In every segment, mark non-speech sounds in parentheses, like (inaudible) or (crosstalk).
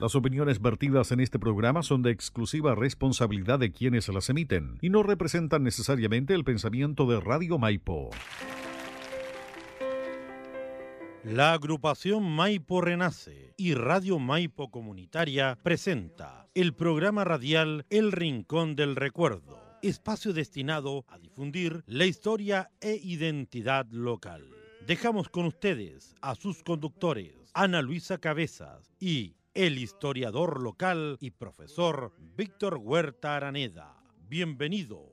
Las opiniones vertidas en este programa son de exclusiva responsabilidad de quienes las emiten y no representan necesariamente el pensamiento de Radio Maipo. La agrupación Maipo Renace y Radio Maipo Comunitaria presenta el programa radial El Rincón del Recuerdo, espacio destinado a difundir la historia e identidad local. Dejamos con ustedes a sus conductores, Ana Luisa Cabezas y el historiador local y profesor Víctor Huerta Araneda. Bienvenido.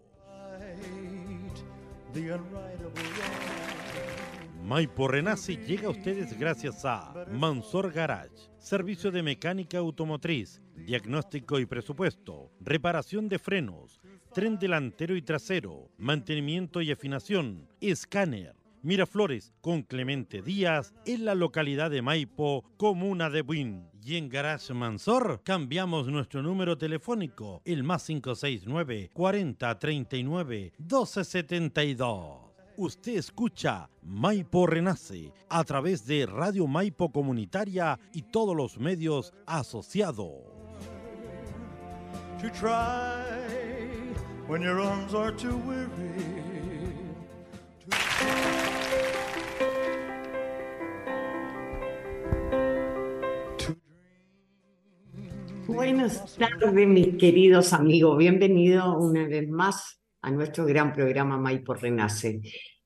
Maipo Renace llega a ustedes gracias a Mansor Garage, servicio de mecánica automotriz, diagnóstico y presupuesto, reparación de frenos, tren delantero y trasero, mantenimiento y afinación, escáner, Miraflores con Clemente Díaz en la localidad de Maipo, comuna de Buin. Y en Garage Mansor cambiamos nuestro número telefónico, el más 569 40 39 1272. Usted escucha Maipo Renace a través de Radio Maipo Comunitaria y todos los medios asociados. Buenas tardes, mis queridos amigos. Bienvenidos una vez más a nuestro gran programa Maipo Renace,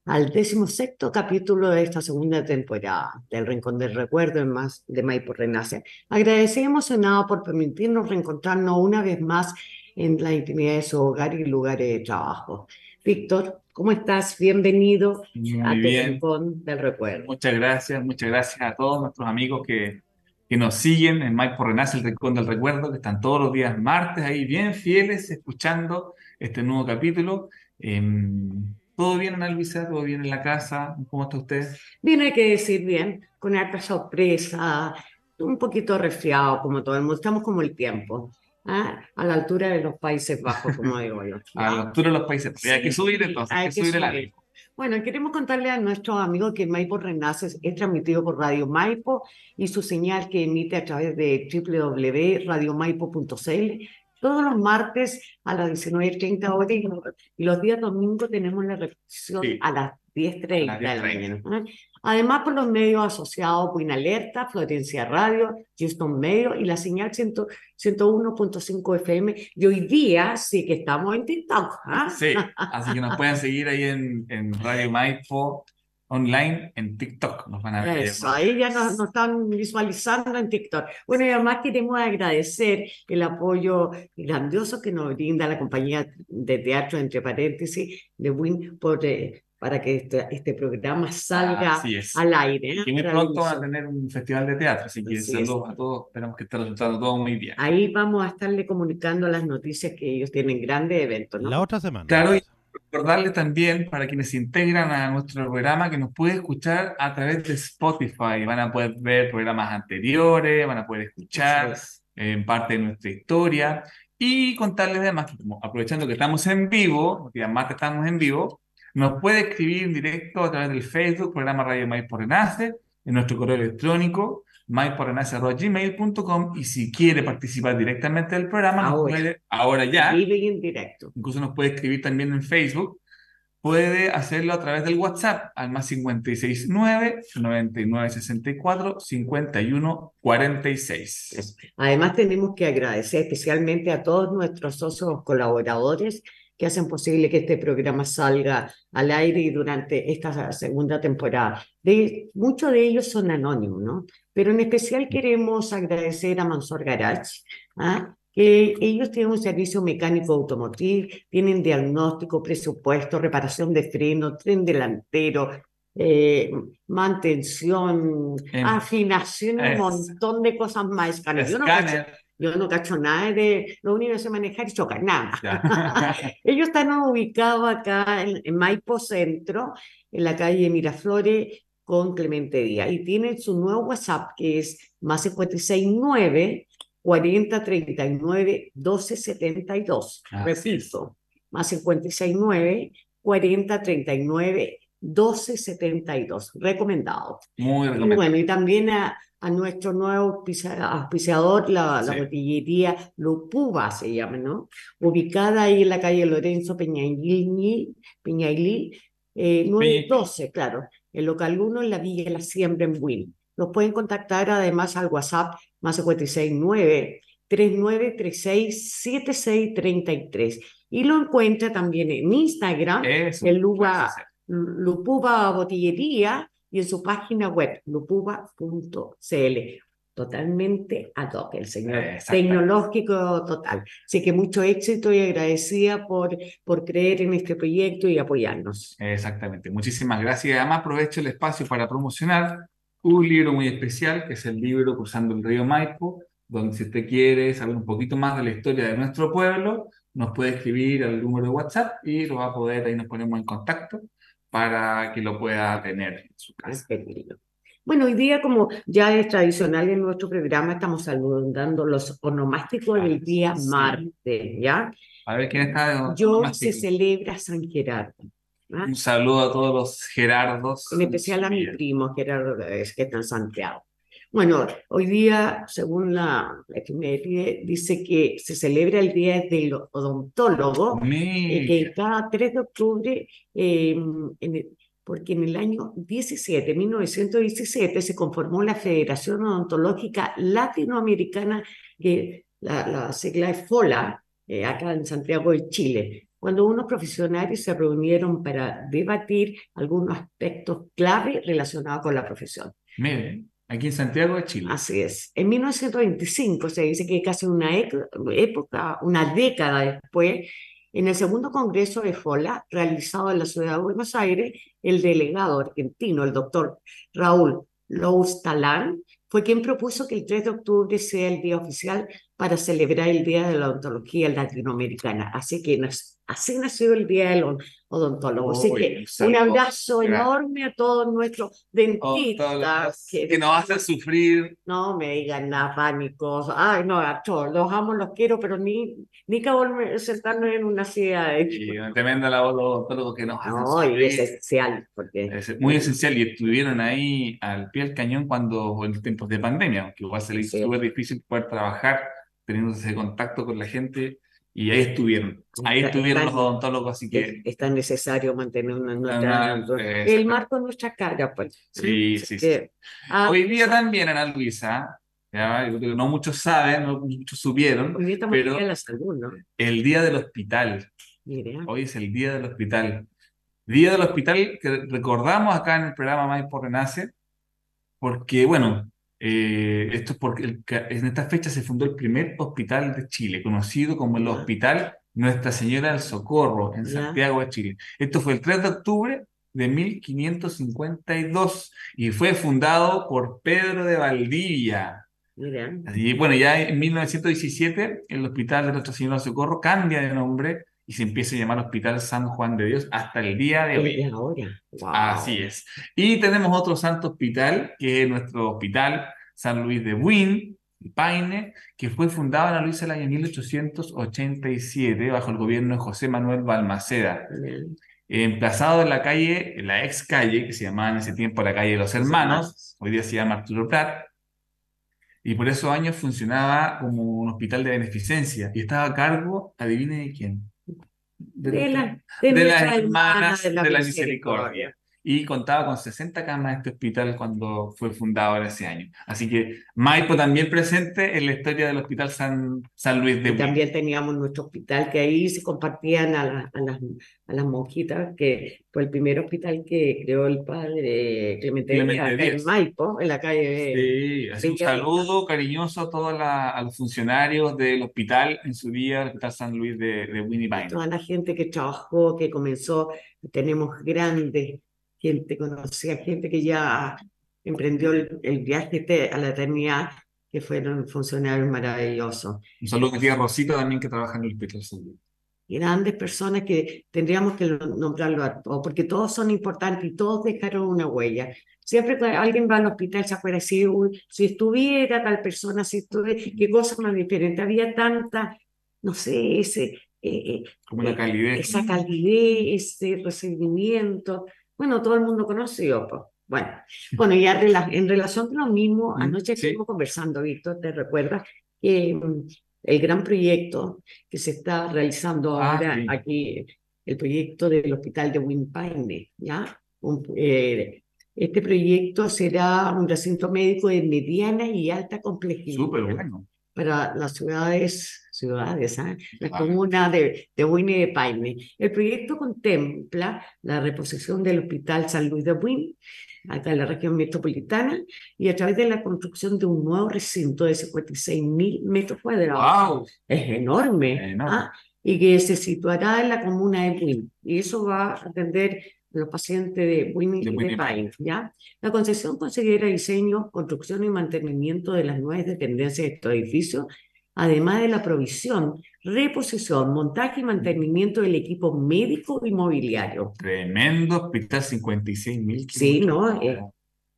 al decimosexto capítulo de esta segunda temporada del Rincón del Recuerdo en más de Maipo Renace. Agradecemos emocionado por permitirnos reencontrarnos una vez más en la intimidad de su hogar y lugares de trabajo. Víctor, ¿cómo estás? Bienvenido Muy a tu bien. Rincón del Recuerdo. Muchas gracias, muchas gracias a todos nuestros amigos que, que nos siguen en Mike por Renace, el Rincón del Recuerdo, que están todos los días martes ahí bien fieles escuchando este nuevo capítulo. Em, ¿todo bien, Ana Luisa? ¿Todo bien en la casa? ¿Cómo está usted? Bien, hay que decir bien, con harta sorpresa, un poquito resfriado como todo el mundo, estamos como el tiempo, ¿ah? a la altura de los Países Bajos, como digo yo. (laughs) A la altura de los países. Sí, hay que subir entonces, hay hay que subir el ánimo. Bueno, queremos contarle a nuestros amigos que Maipo Renace es transmitido por Radio Maipo y su señal que emite a través de www.radiomaipo.cl todos los martes a las 19.30 horas y los, y los días domingos tenemos la repetición Sí. a las 10.30 A las de la 10:30. mañana. ¿eh? Además, por los medios asociados, Buena Alerta, Florencia Radio, Houston Medio y la señal 100 101.5 FM. Y hoy día sí que estamos en TikTok. ¿ah? Sí, (laughs) así que nos pueden seguir ahí en, en Radio Maipo online en TikTok. Nos van a ver. Eso, ahí ya nos, nos están visualizando en TikTok. Bueno, y además queremos agradecer el apoyo grandioso que nos brinda la compañía de teatro, entre paréntesis, de WIN, por, eh, para que este, este programa salga es. al aire. ¿eh? Y muy pronto van a tener un festival de teatro, así que Así es. saludos a todos. Esperamos que esté resultando todo muy bien. Ahí vamos a estarle comunicando las noticias que ellos tienen grandes eventos, ¿no? La otra semana. Claro, y recordarles también para quienes se integran a nuestro programa que nos puede escuchar a través de Spotify. Van a poder ver programas anteriores, van a poder escuchar es. eh, parte de nuestra historia y contarles además que como aprovechando que estamos en vivo, días martes estamos en vivo, nos puede escribir en directo a través del Facebook, programa Radio Maipo Renace, en nuestro correo electrónico maiporenace.gmail.com y si quiere participar directamente del programa, nos Ahora. puede, ahora ya, directo. incluso nos puede escribir también en Facebook, puede hacerlo a través del WhatsApp al más 569 9964 51 46. Eso. Además, tenemos que agradecer especialmente a todos nuestros socios colaboradores que hacen posible que este programa salga al aire y durante esta segunda temporada. De, muchos de ellos son anónimos, ¿no? Pero en especial queremos agradecer a Mansor Garage, ¿ah? que ellos tienen un servicio mecánico automotriz, tienen diagnóstico, presupuesto, reparación de freno, tren delantero, eh, mantención, afinación, un montón de cosas más. Escáner. Yo no. Yo no cacho nada de, lo único que sé manejar es chocar, nada. (laughs) Ellos están ubicados acá en, en Maipo Centro, en la calle Miraflores con Clemente Díaz. Y tienen su nuevo WhatsApp que es más 569 40 39 12 72. Así Repito, más 569 40 39 12 72. Recomendado. Muy Y recomendable. bueno, y también a, a nuestro nuevo auspiciador, la, la botillería Lupuba se llama, ¿no? Ubicada ahí en la calle Lorenzo Peñailí, Peñailí eh, 912, claro. El local 1 en la Villa La Siembra en Win. Los pueden contactar además al WhatsApp más 569 3936 7633 y lo encuentra también en Instagram, en Luba, Lupuba Botillería y en su página web, lupuba.cl. Totalmente ad hoc el señor, tecnológico total. Así que mucho éxito y agradecida por, por creer en este proyecto y apoyarnos. Exactamente, muchísimas gracias. Además aprovecho el espacio para promocionar un libro muy especial, que es el libro Cruzando el Río Maipo, donde si usted quiere saber un poquito más de la historia de nuestro pueblo, nos puede escribir al número de WhatsApp y lo va a poder, ahí nos ponemos en contacto para que lo pueda tener en su casa. Bueno, hoy día, como ya es tradicional en nuestro programa, estamos saludando los onomásticos del día martes, ¿ya? A ver quién está. Yo se celebra San Gerardo. ¿ah? Un saludo a todos los Gerardos. En especial a mi primo Gerardo, que está en Santiago. Bueno, hoy día, según la, efeméride, dice que se celebra el Día del Odontólogo, eh, que cada 3 de octubre, em, porque en el año 17, 1917, se conformó la Federación Odontológica Latinoamericana, que la, la sigla es FOLA, eh, acá en Santiago de Chile, cuando unos profesionales se reunieron para debatir algunos aspectos clave relacionados con la profesión. Miren. Aquí en Santiago de Chile. Así es. En 1925 se dice que casi una época, una década después, en el segundo congreso de FOLA, realizado en la ciudad de Buenos Aires, el delegado argentino, el doctor Raúl Lous Talán, fue quien propuso que el 3 de octubre sea el día oficial para celebrar el Día de la Odontología Latinoamericana. Así que así nació el Día del Odontólogo. Así que un abrazo enorme a todos nuestros dentistas. que, nos hacen sufrir. No me digan nada pánicos. Ay, no, a todos, los amo, los quiero, pero ni, ni que sentarnos en una silla de... Y tremenda labor los odontólogos que nos hacen no, y es esencial. Porque... Es muy esencial y estuvieron ahí al pie del cañón cuando en tiempos de pandemia, que igual se les hizo súper difícil poder trabajar teniendo ese contacto con la gente y ahí estuvieron, ahí estuvieron los odontólogos, así que... Es tan necesario mantener una, nuestra, el marco de nuestra cara, pues. Sí, sí, sí. Ah, Hoy día también, Ana Luisa, ¿ya? no muchos saben, no muchos supieron, pero la salud, ¿no? el día del hospital. Hoy es el día del hospital. Día del hospital que recordamos acá en el programa Más por Renace, porque, bueno, eh, esto es porque en esta fecha se fundó el primer hospital de Chile, conocido como el Hospital Nuestra Señora del Socorro, en Santiago de Chile. Esto fue el 3 de octubre de 1552 y fue fundado por Pedro de Valdivia. Y bueno, ya en 1917 el Hospital de Nuestra Señora del Socorro cambia de nombre y se empieza a llamar Hospital San Juan de Dios hasta el día de hoy. Así es. Y tenemos otro santo hospital, que es nuestro hospital San Luis de Buin, Paine, que fue fundado en la Luisa del año 1887 bajo el gobierno de José Manuel Balmaceda. Emplazado en la calle, en la ex calle, que se llamaba en ese tiempo la calle de los Hermanos, hoy día se llama Arturo Prat, y por esos años funcionaba como un hospital de beneficencia y estaba a cargo, adivine de quién, de, la, de, las hermanas de la, misericordia y contaba con 60 camas este hospital cuando fue fundado en ese año. Así que Maipo también presente en la historia del Hospital San, San Luis de También teníamos nuestro hospital que ahí se compartían a, a, las, a las monjitas, que fue el primer hospital que creó el padre Clemente, en Maipo, en la calle. Sí, un saludo cariñoso a todos a los funcionarios del hospital en su día, el Hospital San Luis de, de Winnipeg. Toda la gente que trabajó, que comenzó, tenemos grandes gente, conocía gente que ya emprendió el, viaje a la eternidad, que fueron funcionarios maravillosos. Un saludo a tía Rosita también que trabaja en el Hospital Salud. Grandes personas que tendríamos que nombrarlo a todos, porque todos son importantes y todos dejaron una huella. Siempre que alguien va al hospital se acuerda decir, si estuviera tal persona, si estuviera, qué cosa más diferente. Había tanta, no sé, ese... Eh, eh, Como una calidez. Esa calidez, ese recibimiento bueno, todo el mundo conoció, Bueno, bueno, ya rela- en relación con lo mismo, anoche sí. estuvimos conversando, Víctor, ¿te recuerdas? Que mm, el gran proyecto que se está realizando Ah, ahora sí. aquí, el proyecto del hospital de Wimpaine, ¿ya? Un- eh, este proyecto será un recinto médico de mediana y alta complejidad Súper bueno. para las ciudades, ciudades, ¿ah? La Ah. comuna de, de Buin y de Paine. El proyecto contempla la reposición del Hospital San Luis de Buin, acá en la región metropolitana, y a través de la construcción de un nuevo recinto de 56 mil metros cuadrados. ¡Wow! Es enorme, Enorme. ¿ah? y que se situará en la comuna de Buin. Y eso va a atender a los pacientes de Buin y De de, Paine, ¿ya? La concesión considera diseño, construcción y mantenimiento de las nuevas dependencias de estos edificios, además de la provisión, reposición, montaje y mantenimiento del equipo médico y mobiliario. Tremendo hospital, 56 mil Sí, ¿no? Eh,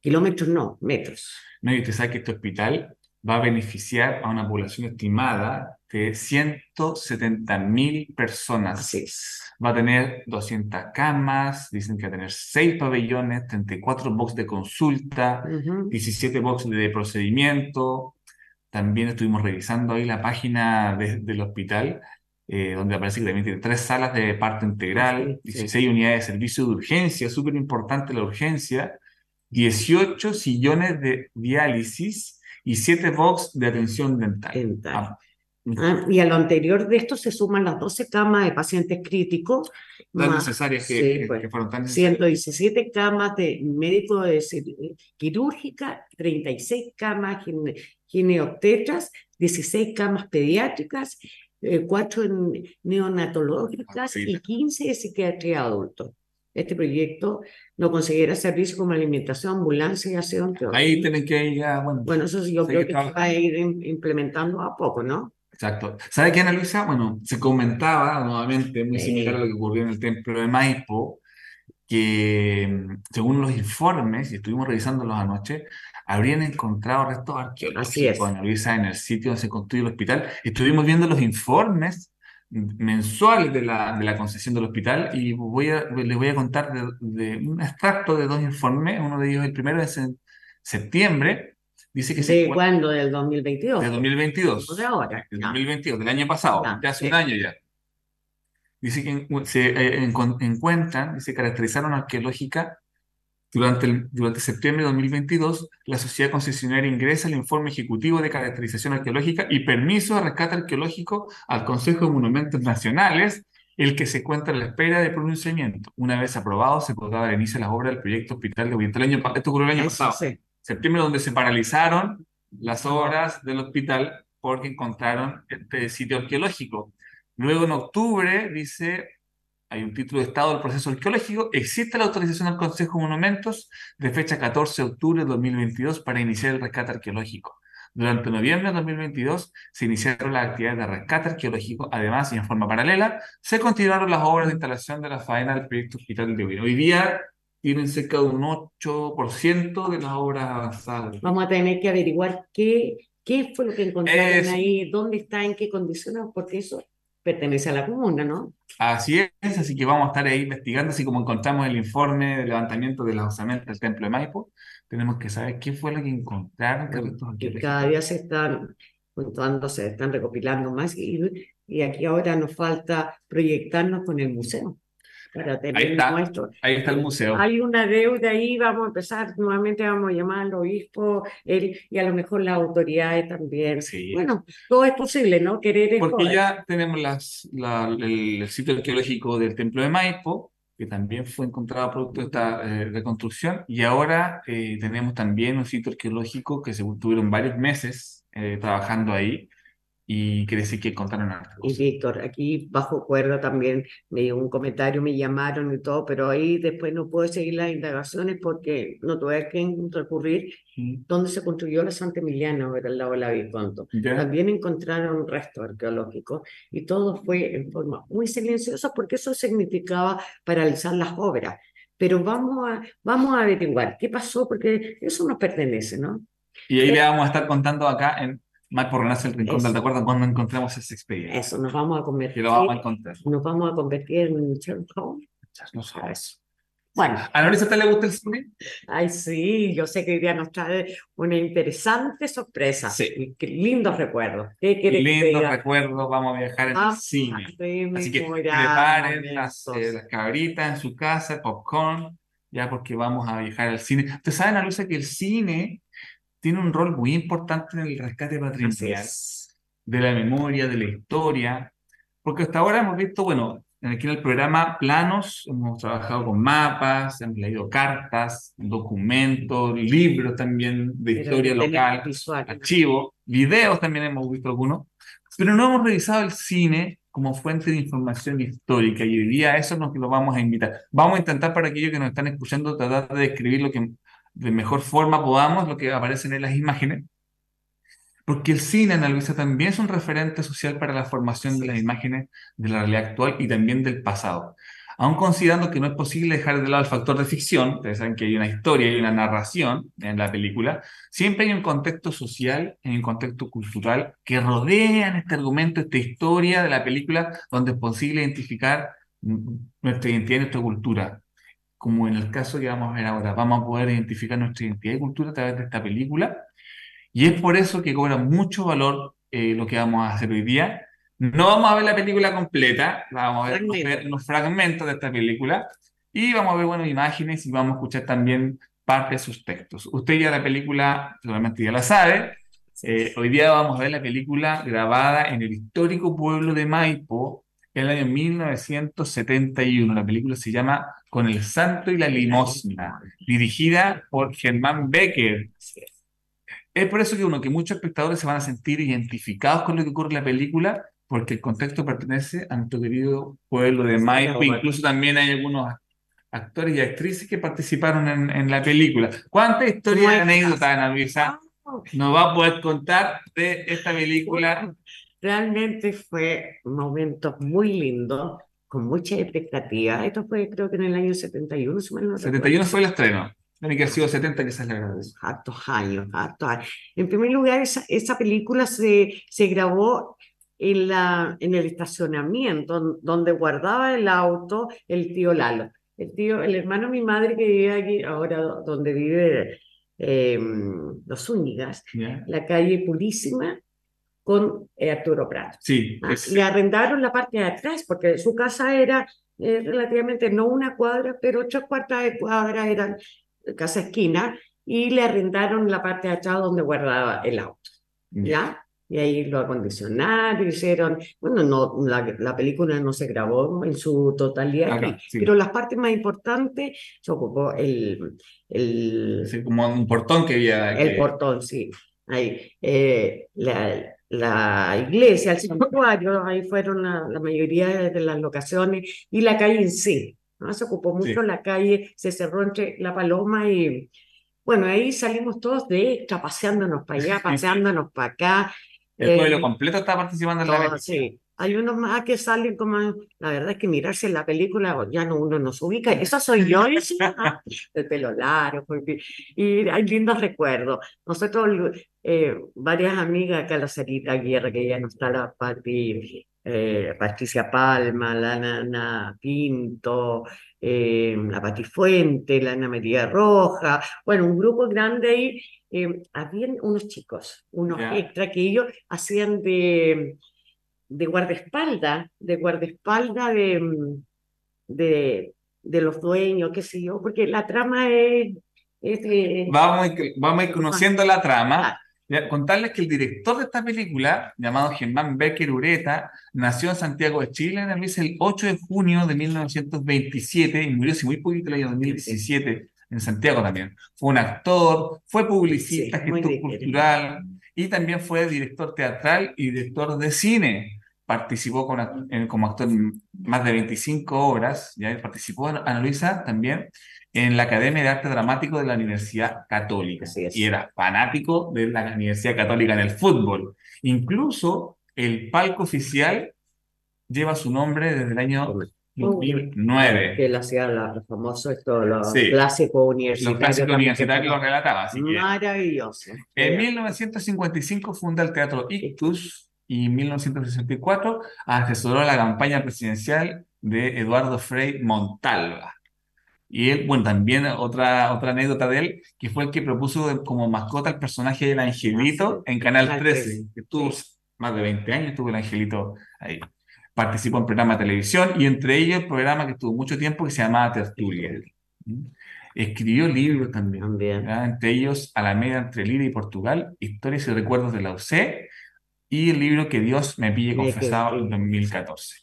kilómetros no, metros. No, y usted sabe que este hospital va a beneficiar a una población estimada de 170 mil personas. Así es. Va a tener 200 camas, dicen que va a tener 6 pabellones, 34 box de consulta, Ujú. 17 box de procedimiento. También estuvimos revisando ahí la página de- del hospital, eh, donde aparece que también tiene tres salas de parto integral, Sí, sí. 16 unidades de servicio de urgencia, súper importante la urgencia, 18 sillones de diálisis y 7 box de atención dental. Dental. Ah, Ah, y a lo anterior de esto se suman las 12 camas de pacientes críticos, tan más necesarias que, sí, que- pues, que fueron tan necesarias. 117 camas de médico de cir- quirúrgica, 36 camas gineobstetras, 16 camas pediátricas, 4 neonatológicas y Increíble. 15 de psiquiatría adulto. Este proyecto no considera servicios como alimentación, ambulancia y aseo. Ahí tienen que ir ya, bueno, Bueno, eso sí, yo creo que que va a ir im- implementando a poco, ¿no? Exacto. ¿Sabe qué, Ana Luisa? Bueno, se comentaba nuevamente, muy similar a lo que ocurrió en el templo de Maipo, que mm, según los informes, y estuvimos revisándolos anoche, habrían encontrado restos arqueológicos. Ana Luisa, en el sitio donde se construye el hospital. Estuvimos viendo los informes mensuales de la, de la concesión del hospital y voy a, les voy a contar de, de un extracto de dos informes. Uno de ellos, el primero es en septiembre, dice que se ¿De encuentra- cuándo? Del 2022. de 2022. No de ahora. Del ya. 2022, del año pasado, Ya, de hace sí. un año ya. Dice que en- se eh, encuentran y se caracterizaron arqueológica durante, el, durante septiembre de 2022. La sociedad concesionaria ingresa el informe ejecutivo de caracterización arqueológica y permiso de rescate arqueológico al Consejo de Monumentos Nacionales, el que se encuentra a la espera de pronunciamiento. Una vez aprobado, se podrá dar inicio a las obras del proyecto Hospital de Oriente. El año, esto ocurrió el año Eso pasado sí. septiembre, donde se paralizaron las obras del hospital porque encontraron este sitio arqueológico. Luego, en octubre, dice, hay un título de estado del proceso arqueológico, existe la autorización al Consejo de Monumentos de fecha 14 de octubre de 2022 para iniciar el rescate arqueológico. Durante noviembre de 2022 se iniciaron las actividades de rescate arqueológico, además y en forma paralela, se continuaron las obras de instalación de la faena del proyecto Hospital de Oviedo. Hoy día tienen cerca de un 8% de las obras avanzadas. Vamos a tener que averiguar qué, qué fue lo que encontraron Eso. ahí, dónde está, en qué condiciones, porque eso pertenece a la comuna, ¿no? Así es, así que vamos a estar ahí investigando, así como encontramos el informe de levantamiento de las osamentas del templo de Maipo, tenemos que saber qué fue lo que encontraron Que cada día se están juntando, se están recopilando más y, y aquí ahora nos falta proyectarnos con el museo para tener está. nuestro. Ahí está el museo. Hay una deuda ahí, vamos a empezar, nuevamente vamos a llamar al obispo, él y a lo mejor las autoridades también. Sí. Bueno, todo es posible, ¿no? Querer es Porque poder. ya tenemos las, la- el, el sitio arqueológico del templo de Maipo, que también fue encontrado producto de esta eh, reconstrucción, y ahora eh, tenemos también un sitio arqueológico que se tuvieron varios meses eh, trabajando ahí, y quiere decir que encontraron hartas Y. Víctor, aquí bajo cuerda también me dio un comentario, me llamaron y todo, pero ahí después no puedo seguir las indagaciones porque no tuve a quién recurrir. Mm. Donde se construyó la Santa Emiliana, over al lado de la Viconto. ¿Ya? También encontraron restos arqueológicos y todo fue en forma muy silenciosa porque eso significaba paralizar las obras. Pero vamos a, vamos a averiguar qué pasó porque eso nos pertenece, ¿no? Y ahí le vamos a estar contando acá en Más por Renace el Rincón del Recuerdo cuando encontremos esa experiencia. Eso, nos vamos a Que convertir, lo vamos a encontrar. nos vamos a convertir en Sherlock Holmes. No sabes. Bueno, ¿A ¿a usted le gusta el cine? ay sí, yo sé que hoy día nos trae una interesante sorpresa. Sí. Qué lindos recuerdos. ¿Qué te Lindos recuerdos, vamos a viajar en el Ah, cine. sí, Así que preparen las, eh, las cabritas en su casa, popcorn, ya porque vamos a viajar al cine. Ustedes saben, Alusa, que el cine tiene un rol muy importante en el rescate patrimonial de la memoria, de la historia, porque hasta ahora hemos visto, bueno, aquí en el programa planos, hemos trabajado con mapas, hemos leído cartas, documentos, libros también de Pero historia tenemos local, archivos, videos también hemos visto algunos, pero no hemos revisado el cine como fuente de información histórica y hoy día a eso nos lo vamos a invitar. Vamos a intentar para aquellos que nos están escuchando tratar de describir lo que de mejor forma podamos, lo que aparecen en las imágenes, porque el cine, Ana Luisa, también es un referente social para la formación de las imágenes de la realidad actual y también del pasado. Aun considerando que no es posible dejar de lado el factor de ficción, ustedes saben que hay una historia y una narración en la película, siempre hay un contexto social, hay un contexto cultural que rodean este argumento, esta historia de la película, donde es posible identificar nuestra identidad y nuestra cultura. Como en el caso que vamos a ver ahora, vamos a poder identificar nuestra identidad y cultura a través de esta película. Y es por eso que cobra mucho valor eh, lo que vamos a hacer hoy día. No vamos a ver la película completa, vamos a ver, Fragmentos. ver unos fragmentos de esta película y vamos a ver buenas imágenes y vamos a escuchar también parte de sus textos. Usted ya la película seguramente ya la sabe. Eh, hoy día vamos a ver la película grabada en el histórico pueblo de Maipo en el año 1971. La película se llama Con el Santo y la Limosna, dirigida por Germán Becker. Es. Por eso que uno, que muchos espectadores se van a sentir identificados con lo que ocurre en la película, porque el contexto pertenece a nuestro querido pueblo de Maipo. Incluso también hay algunos actores y actrices que participaron en, en la película. ¿Cuántas historias y anécdotas, Ana Luisa, nos va a poder contar de esta película? Realmente fue momentos muy lindos, con mucha expectativa. Esto fue creo que en el año 71, si mal no 71 fue el estreno. Tiene que haber sido 70, quizás la verdad. hartos años, hartos años. En primer lugar, esa, esa película se, se grabó en, la, en el estacionamiento donde guardaba el auto el tío Lalo. El tío, el hermano de mi madre que vive aquí, ahora donde vive eh, Los Zúñigas, ¿Ya? la calle Purísima con eh, Arturo Prat. Sí, Ah, es- Le arrendaron la parte de atrás porque su casa era eh, relativamente, no una cuadra, pero tres cuartas de cuadra eran casa esquina y le arrendaron la parte de atrás donde guardaba el auto, ¿ya? Y ahí lo acondicionaron, hicieron, bueno, no, la, la película no se grabó en su totalidad aquí, sí. pero las partes más importantes se ocupó el, el, Sí, como un portón que había. el que- portón, sí. Ahí, eh, la, la iglesia, el santuario, ahí fueron la, la mayoría de las locaciones y la calle en sí. ¿no? Se ocupó mucho Sí. la calle, se cerró entre La Paloma y, bueno, ahí salimos todos de extra, paseándonos para allá, (laughs) paseándonos para acá. El eh, pueblo completo está participando en la película. sí. Hay unos más que salen como, la verdad es que mirarse en la película, ya no, uno no se ubica, eso soy yo, (laughs) ese, ah, el pelo largo, y hay lindos recuerdos. Nosotros, eh, varias amigas acá, la Sarita Guerra, que ya no está, la Pati, eh, Patricia Palma, la Nana Pinto, eh, la Pati Fuente, la Ana María Roja, bueno, un grupo grande ahí, habían unos chicos, unos Ya. extra que ellos hacían de de guardaespaldas, de guardaespaldas de, mm, de, de los dueños, qué sé yo, porque la trama es, es de- Vamos vamos a ir conociendo la trama. Contarles que el director de esta película, llamado Germán Becker Ureta, nació en Santiago de Chile en el, el 8 de junio de 1927 y murió hace muy poquito el año 2017 en Santiago también. Fue un actor, fue publicista, Sí, gestor cultural y también fue director teatral y director de cine. Participó con en- como actor en más de 25 obras, ya participó Ana Luisa también en la Academia de Arte Dramático de la Universidad Católica y era fanático de la Universidad Católica en el fútbol. Incluso el palco oficial lleva su nombre desde el año 2009. que él hacía los famosos, esto, los Sí. clásicos Los universitarios. clásicos también, universitarios los relataba, así que Maravilloso. en 1955 funda el Teatro Ictus y en 1964 asesoró la campaña presidencial de Eduardo Frei Montalva. Y él, bueno, también otra, otra anécdota de él, que fue el que propuso como mascota el personaje del Angelito en Canal Canal 13, 13, que estuvo más de 20 años, estuvo el Angelito ahí. Participó en programas de televisión y entre ellos el programa que estuvo mucho tiempo que se llamaba Tertulia. ¿Mm? Escribió libros también, entre ellos Alameda entre Lira y Portugal, Historias y Recuerdos de la UC y el libro Que Dios me pille confesado en pille. 2014.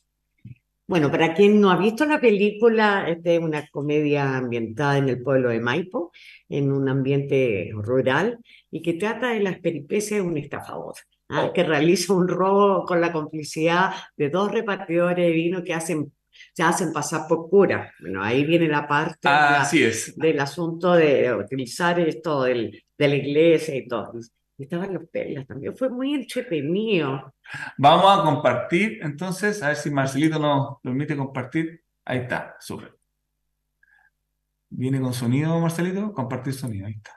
Bueno, para quien no ha visto la película, es una comedia ambientada en el pueblo de Maipo, en un ambiente rural, y que trata de las peripecias de un estafador, ¿ah? que realiza un robo con la complicidad de dos repartidores de vino que hacen, se hacen pasar por cura. Bueno, ahí viene la parte de la- Así es. del asunto de utilizar esto del, de la iglesia y todo. Estaban los pelas también, fue muy entretenido. Vamos a compartir, entonces, a ver si Marcelito nos permite compartir. Ahí está, súper. ¿Viene con sonido, Marcelito? Compartir sonido, ahí está.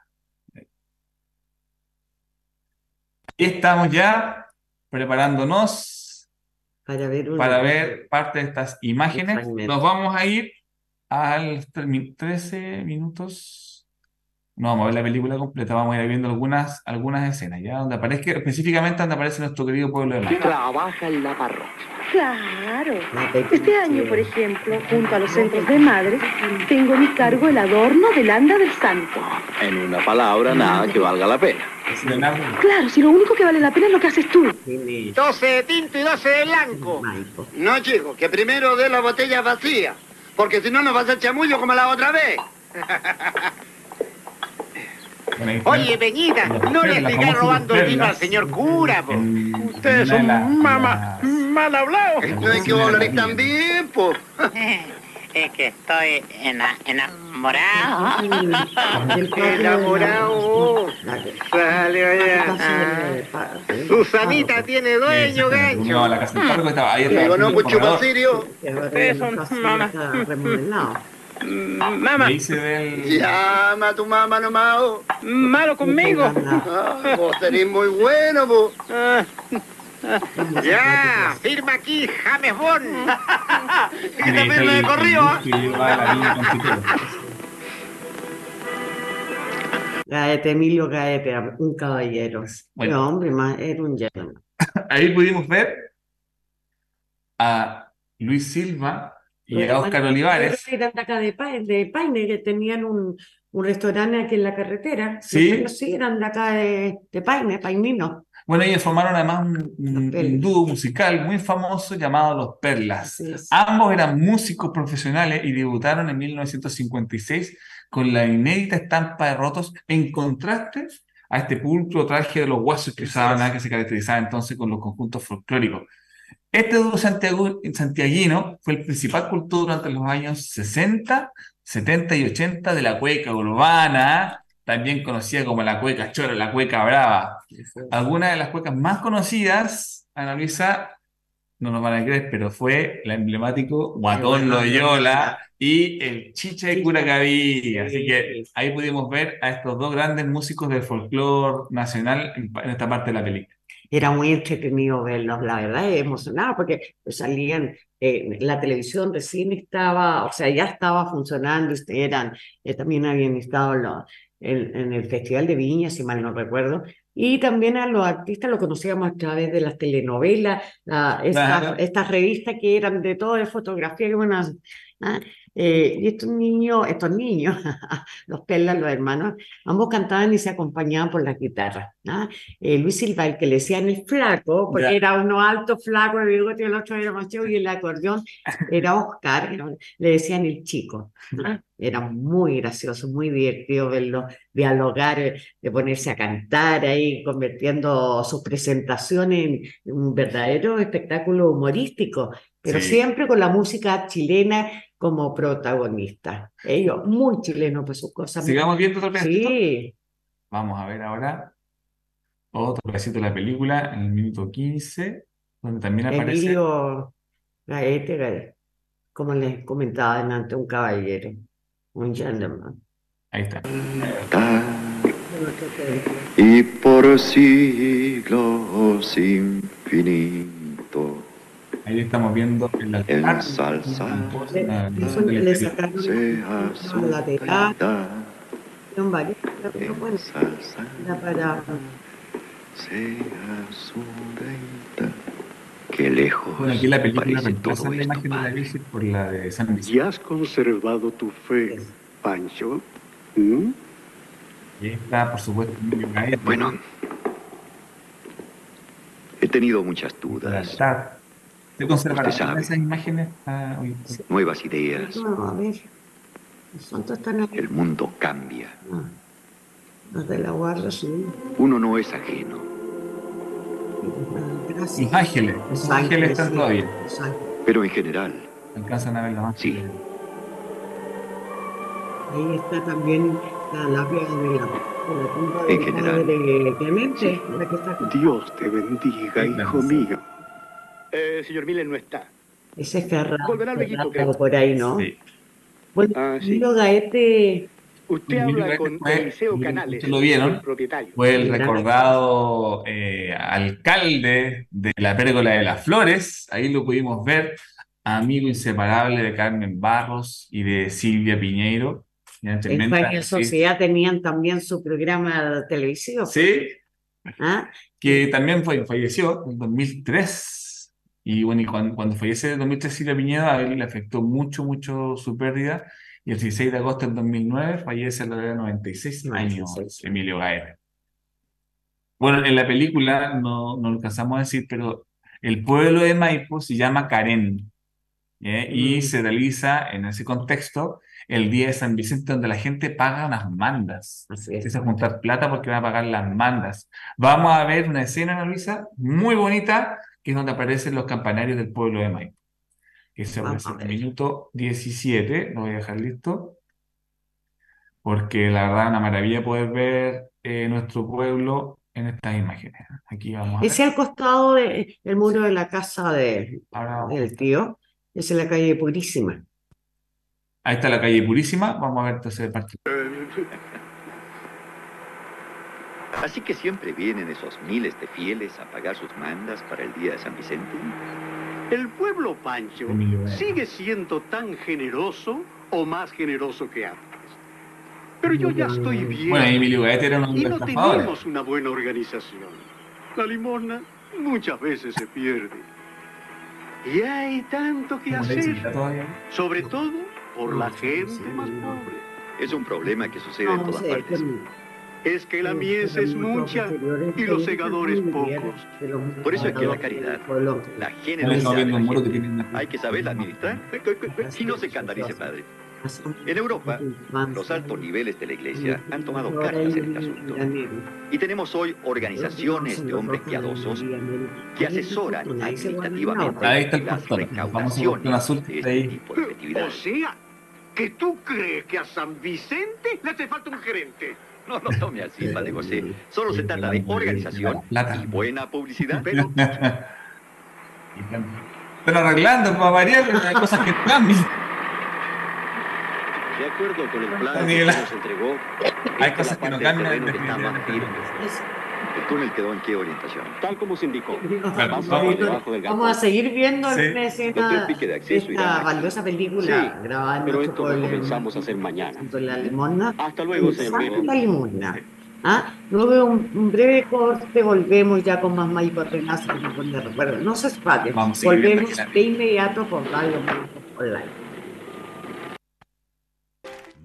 Estamos ya preparándonos Para ver una- para ver parte de estas imágenes. Nos vamos a ir al termi- 13 minutos. No vamos a ver la película completa, vamos a ir viendo algunas, algunas escenas, ¿ya? Donde aparezca, específicamente donde aparece nuestro querido pueblo de Maipo. trabaja en la parroquia. Claro. la Este año, por ejemplo, junto a los centros de madres, tengo a mi cargo el adorno del anda del santo. En una palabra, nada que valga la pena. Claro, si lo único que vale la pena es lo que haces tú. Tiene 12 de tinto y 12 de blanco. No, chico, que primero dé la botella vacía. Porque si no nos va a hacer chamullo como la otra vez. (laughs) Oye, Peñita, Los no le sigas robando el vino al señor cura, po. Ustedes son mamá, mal hablados. No es que vos hablaréis tan bien, po. (laughs) Es que estoy ena- enamorado. (laughs) Enamorado. Sale allá. Susanita tiene dueño, No, gancho. la casa del estaba ahí. Digo, no, chupacirio. que ahora Ustedes son mamá. Remodelado. Mamá, del. Llama a tu mamá nomás. oh. malo conmigo. Ah, vos tenés muy bueno, po. Ah, Ya, firma aquí, James Bond. que te firme de corrido, ¿ah? Gaete, Emilio Gaete, un caballero. Bueno. No, hombre, más, era un gentleman. Ahí pudimos ver a Luis Silva y a Oscar Olivares. Eran de acá de, de Paine, que tenían un, un restaurante aquí en la carretera. Sí. Sí, eran de acá de, de Paine, Painino. Bueno, ellos formaron además un, un- un dúo musical muy famoso llamado Los Perlas. Ambos eran músicos profesionales y debutaron en 1956 con la inédita estampa de rotos en contraste a este pulcro traje de los guasos que usaban, ¿ah? que se caracterizaba entonces con los conjuntos folclóricos. Este dúo santiago- santiaguino fue el principal culto durante los años 60, 70 y 80 de la cueca urbana, también conocida como la cueca chora, la cueca brava. Algunas de las cuecas más conocidas, Ana Luisa, no nos van a creer, pero fue el emblemático Guatón Loyola y el Chicha de Curacaví. Así que ahí pudimos ver a estos dos grandes músicos del folclore nacional en esta parte de la película. Era muy entretenido verlos, la verdad, emocionado porque salían, eh, la televisión recién estaba, o sea, ya estaba funcionando, eran, eh, también habían estado los- en, en el Festival de Viña, si mal no recuerdo, y también a los artistas lo conocíamos a través de las telenovelas, la- estas, Claro. estas revistas que eran de todo de fotografía, que bueno, ah, eh, y estos niños, estos niños, (laughs) los pelas, los hermanos, ambos cantaban y se acompañaban por las guitarras. ¿ah? eh, Luis Silva, el que le decían el flaco, porque era uno alto, flaco, de bigote, el otro era más chico, y el acordeón era Oscar, era- le decían el chico. ¿ah? Era muy gracioso, muy divertido verlo dialogar, eh, de ponerse a cantar ahí, convirtiendo sus presentaciones en un verdadero espectáculo humorístico, pero Sí. siempre con la música chilena como protagonista. Ellos, muy chilenos por sus cosas. Sigamos viendo otro pedacito. Sí. Vamos a ver ahora otro pedacito de la película en el minuto 15, donde también aparece. Emilio Gaete, como les comentaba delante, un caballero, un gentleman. Ahí está. y por siglos infinitos. Ahí estamos viendo el altar. En salsa. Ah, eso del le sacaron su la lateral, son varios, pero bueno, era para Sea su. Qué lejos. Bueno, aquí la película reemplaza la imagen de la. Virgen por la de San Vicente. ¿Y has conservado tu fe, Pancho? ¿Mm? Y está, por supuesto. Bueno, he tenido muchas el dudas, altar. ¿Se conservarán Usted sabe. esas imágenes? Ah, nuevas ideas. No, a ver. El mundo cambia. Ah, Los de la guarda, sí. Uno no es ajeno. Gracias. Los ángeles, los ángeles están sí, todavía. Pero en general, Alcanzan a ver la más. Sí. Ahí está también la lápida de la, de la tumba En del general. padre Clemente, la que está Dios te bendiga, hijo mío. Eh, señor Miller no está. Ese es Ferrado, Volverá creo. por ahí, ¿no? Sí. Bueno, Ah, sí. Emilio Gaete, Usted Emilio habla Gaete con fue- Eliseo Canales, ¿ustedes lo vieron? el propietario. Fue el recordado eh, alcalde de la Pérgola de las Flores. Ahí lo pudimos ver. Amigo inseparable de Carmen Barros y de Silvia Piñeiro. En España. Sociedad tenían también su programa televisivo. Sí, ¿ah? que también fue- falleció en 2003. Y bueno, y cuando, cuando fallece en 2003 Silvia Piñeiro, a él le afectó mucho, mucho su pérdida. Y el 16 de agosto del 2009 fallece a la edad de 96 años 96. Emilio Gaeta. Bueno, en la película no, no lo alcanzamos a decir, pero el pueblo de Maipo se llama Carén. ¿ya? Y Mm. se realiza en ese contexto el día de San Vicente, donde la gente paga unas mandas. Empieza a juntar plata porque van a pagar las mandas. Vamos a ver una escena, Ana Luisa, muy bonita, que es donde aparecen los campanarios del pueblo de Maipo. Que se Vamos ofrece a en el minuto 17, lo voy a dejar listo, porque la verdad es una maravilla poder ver eh, nuestro pueblo en estas imágenes. Aquí vamos a Ese ver. al costado del muro de la casa de, Ahora del tío, es en la calle Purísima. Ahí está la calle Purísima. Vamos a ver entonces el partido. Así que siempre vienen esos miles de fieles a pagar sus mandas para el día de San Vicente. El pueblo, Pancho, sigue siendo tan generoso o más generoso que antes. Pero yo ya estoy bien. Bueno, Emilio era de Y no tenemos una buena organización. La limosna muchas veces se pierde. Y hay tanto que hacer, sobre todo por la gente más pobre. Es un problema que sucede en todas sí, partes. Es que la mies es mucha y los segadores pocos. Por eso es que la caridad. La generosidad de la gente. Hay que saberla administrar. Y no se escandalice, padre. En Europa, los altos niveles de la iglesia han tomado cartas en este asunto. Y tenemos hoy organizaciones de hombres piadosos que asesoran administrativamente Ahí está el las recaudaciones de este tipo de O sea, que tú crees que a San Vicente le hace falta un gerente. No lo tome así, padre José. Solo se trata de organización Plata. y buena publicidad. (laughs) Pero Están arreglando para variar, pero hay cosas que cambian. De acuerdo con el plan que nos entregó, Hay cosas que no cambian ¿El túnel quedó en qué orientación? Tal como se indicó. Vamos- Vamos a seguir viendo Sí. escena de acceso esta valiosa película Sí, grabada en Pero esto lo comenzamos a hacer mañana. La limosna. Hasta luego, señor la limosna. ¿Ah? Luego un, un breve corte, volvemos ya con más Maipo Recuerdo. No se espate, Vamos a seguir viendo volvemos de inmediato por Radio Online.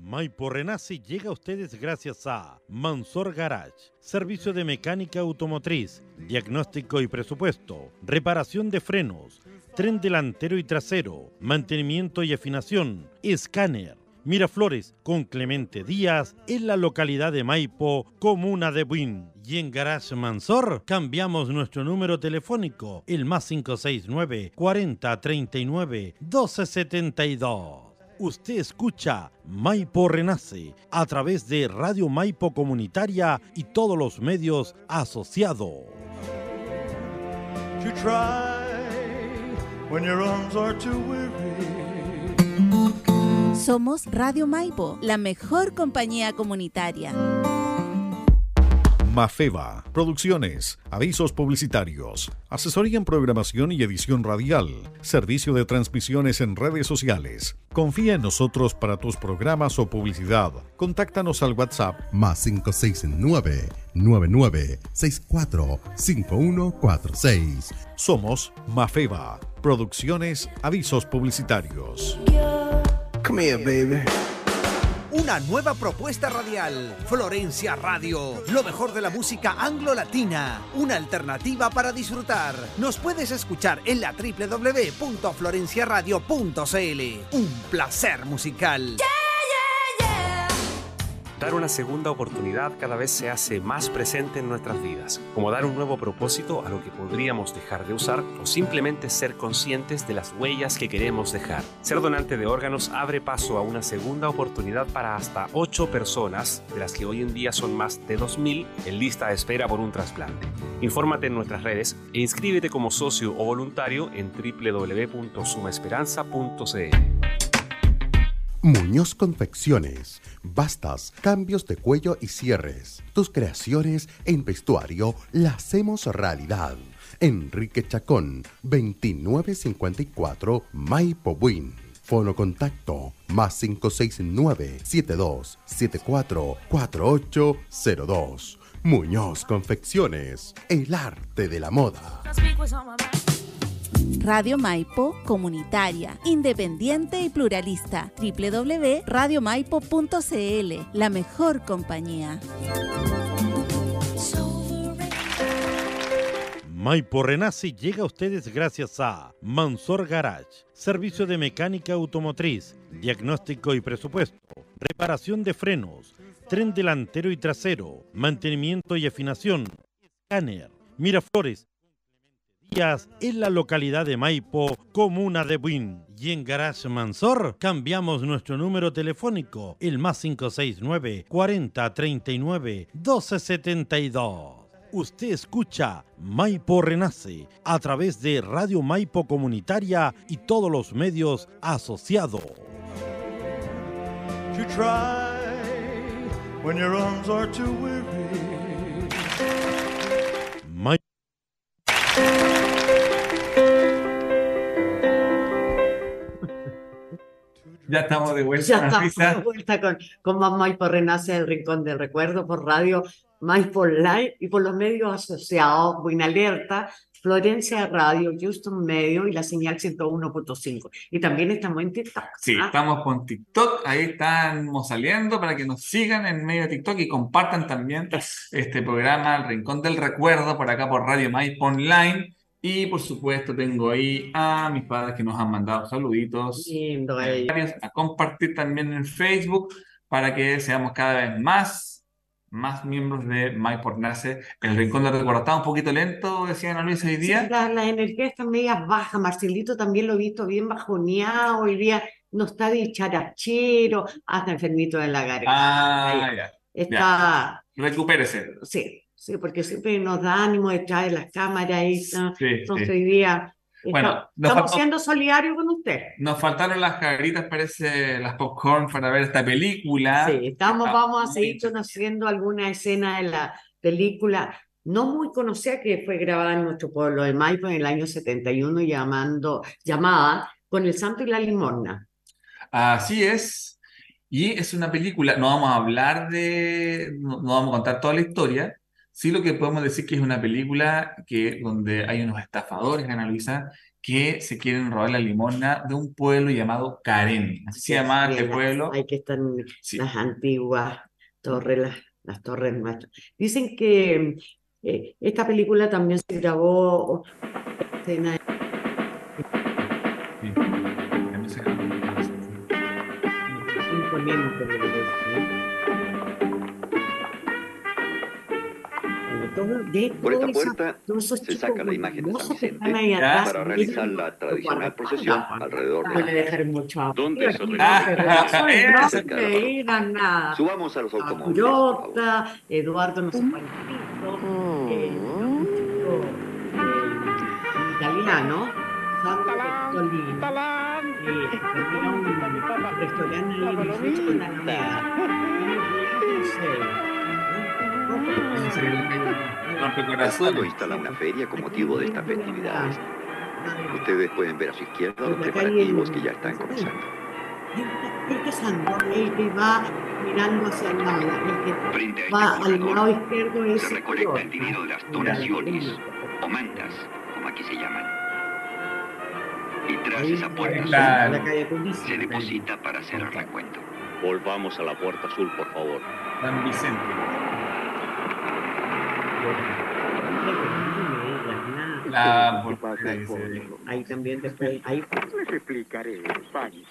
Maipo Renace llega a ustedes gracias a Mansor Garage, servicio de mecánica automotriz, diagnóstico y presupuesto, reparación de frenos, tren delantero y trasero, mantenimiento y afinación, escáner. Miraflores con Clemente Díaz en la localidad de Maipo, comuna de Buin. Y en Garage Mansor cambiamos nuestro número telefónico, el más 569 40 39 1272. Usted escucha Maipo Renace a través de Radio Maipo Comunitaria y todos los medios asociados. Somos Radio Maipo, la mejor compañía comunitaria. Mafeva, producciones, avisos publicitarios, asesoría en programación y edición radial, servicio de transmisiones en redes sociales. Confía en nosotros para tus programas o publicidad. Contáctanos al WhatsApp más 569 9964 5146. Somos Mafeva, producciones, avisos publicitarios. Come here, baby. Una nueva propuesta radial. Florencia Radio. Lo mejor de la música anglo-latina. Una alternativa para disfrutar. Nos puedes escuchar en la www.florenciaradio.cl. Un placer musical. Dar una segunda oportunidad cada vez se hace más presente en nuestras vidas, como dar un nuevo propósito a lo que podríamos dejar de usar o simplemente ser conscientes de las huellas que queremos dejar. Ser donante de órganos abre paso a una segunda oportunidad para hasta 8 personas, de las que hoy en día son más de 2.000 en lista de espera por un trasplante. Infórmate en nuestras redes e inscríbete como socio o voluntario en www.sumaesperanza.cl. Muñoz Confecciones. Bastas, cambios de cuello y cierres. Tus creaciones en vestuario las hacemos realidad. Enrique Chacón, 2954 Maipo Buin. Fono contacto más 569-7274-4802. Muñoz Confecciones, el arte de la moda. Radio Maipo, comunitaria, independiente y pluralista. www.radiomaipo.cl, la mejor compañía. Maipo Renace llega a ustedes gracias a Mansor Garage, servicio de mecánica automotriz, diagnóstico y presupuesto, reparación de frenos, tren delantero y trasero, mantenimiento y afinación, escáner, Miraflores, en la localidad de Maipo, comuna de Buin. Y en Garage Mansor cambiamos nuestro número telefónico, el más 569 40 39 1272. Usted escucha Maipo Renace a través de Radio Maipo Comunitaria y todos los medios asociados. Ya estamos de vuelta. Ya estamos de vuelta con, con más Maipo Renace del Rincón del Recuerdo por radio Maipo Live y por los medios asociados, Buena Alerta, Florencia Radio, Houston Medio y la señal 101.5. Y también estamos en TikTok. Sí, ¿ah? estamos con TikTok, ahí estamos saliendo para que nos sigan en medio de TikTok y compartan también este programa El Rincón del Recuerdo por acá por Radio Maipo Online. Y por supuesto tengo ahí a mis padres que nos han mandado saluditos, Lindo, eh. a compartir también en Facebook para que seamos cada vez más, más miembros de Maipo Nace, El Rincón del Recuerdo. Está un poquito lento, decía Ana Luisa hoy Sí, día. la- las energías están medias bajas. Marcelito también lo he visto bien bajoneado. Hoy día no está dicharachero, hasta enfermito de la garganta. Ah, ya. Está, Recupérese. sí, sí, porque siempre nos da ánimo detrás de las cámaras. Y, ¿no? Sí, Entonces sí. hoy día Bueno, está- estamos siendo solidarios con usted. Nos faltaron las cagaritas, parece, las popcorn para ver esta película. Sí, estamos, Está vamos a seguir conociendo alguna escena de la película no muy conocida que fue grabada en nuestro pueblo de Maipo en el año 71 llamando, llamada Con el Santo y la Limosna. Así es. Y es una película, no vamos a hablar de, no, no vamos a contar toda la historia. Sí lo que podemos decir que es una película que, donde hay unos estafadores, Ana Luisa, que se quieren robar la limosna de un pueblo llamado Karen. Así se llamaba este pueblo. Hay que estar las antiguas torres, las, las torres nuestras. Dicen que eh, esta película también se grabó escena todo- de Por esta puerta se saca la imagen de San Vicente atrás, para realizar la tradicional procesión alrededor (laughs) no de dejar mucho agua. ¿Dónde se no se no se la nada. Subamos a los automóviles. Curota, Eduardo no un chico, eh, italiano, Sandro Bertolini, eh, un restaurante ahí Alameda. (laughs) Pueblo instala una feria con motivo de estas festividades. Ustedes pueden ver a su izquierda los preparativos que ya están comenzando. El que es Andor, el que va mirando hacia el lado, el que va al lado izquierdo es Se recolecta el dinero de las donaciones o mantas, como aquí se llaman. Y tras esa puerta La- azul se deposita para hacer el recuento. Volvamos a la puerta azul, por favor. San Vicente. La Ahí también después, ahí Les explicaré.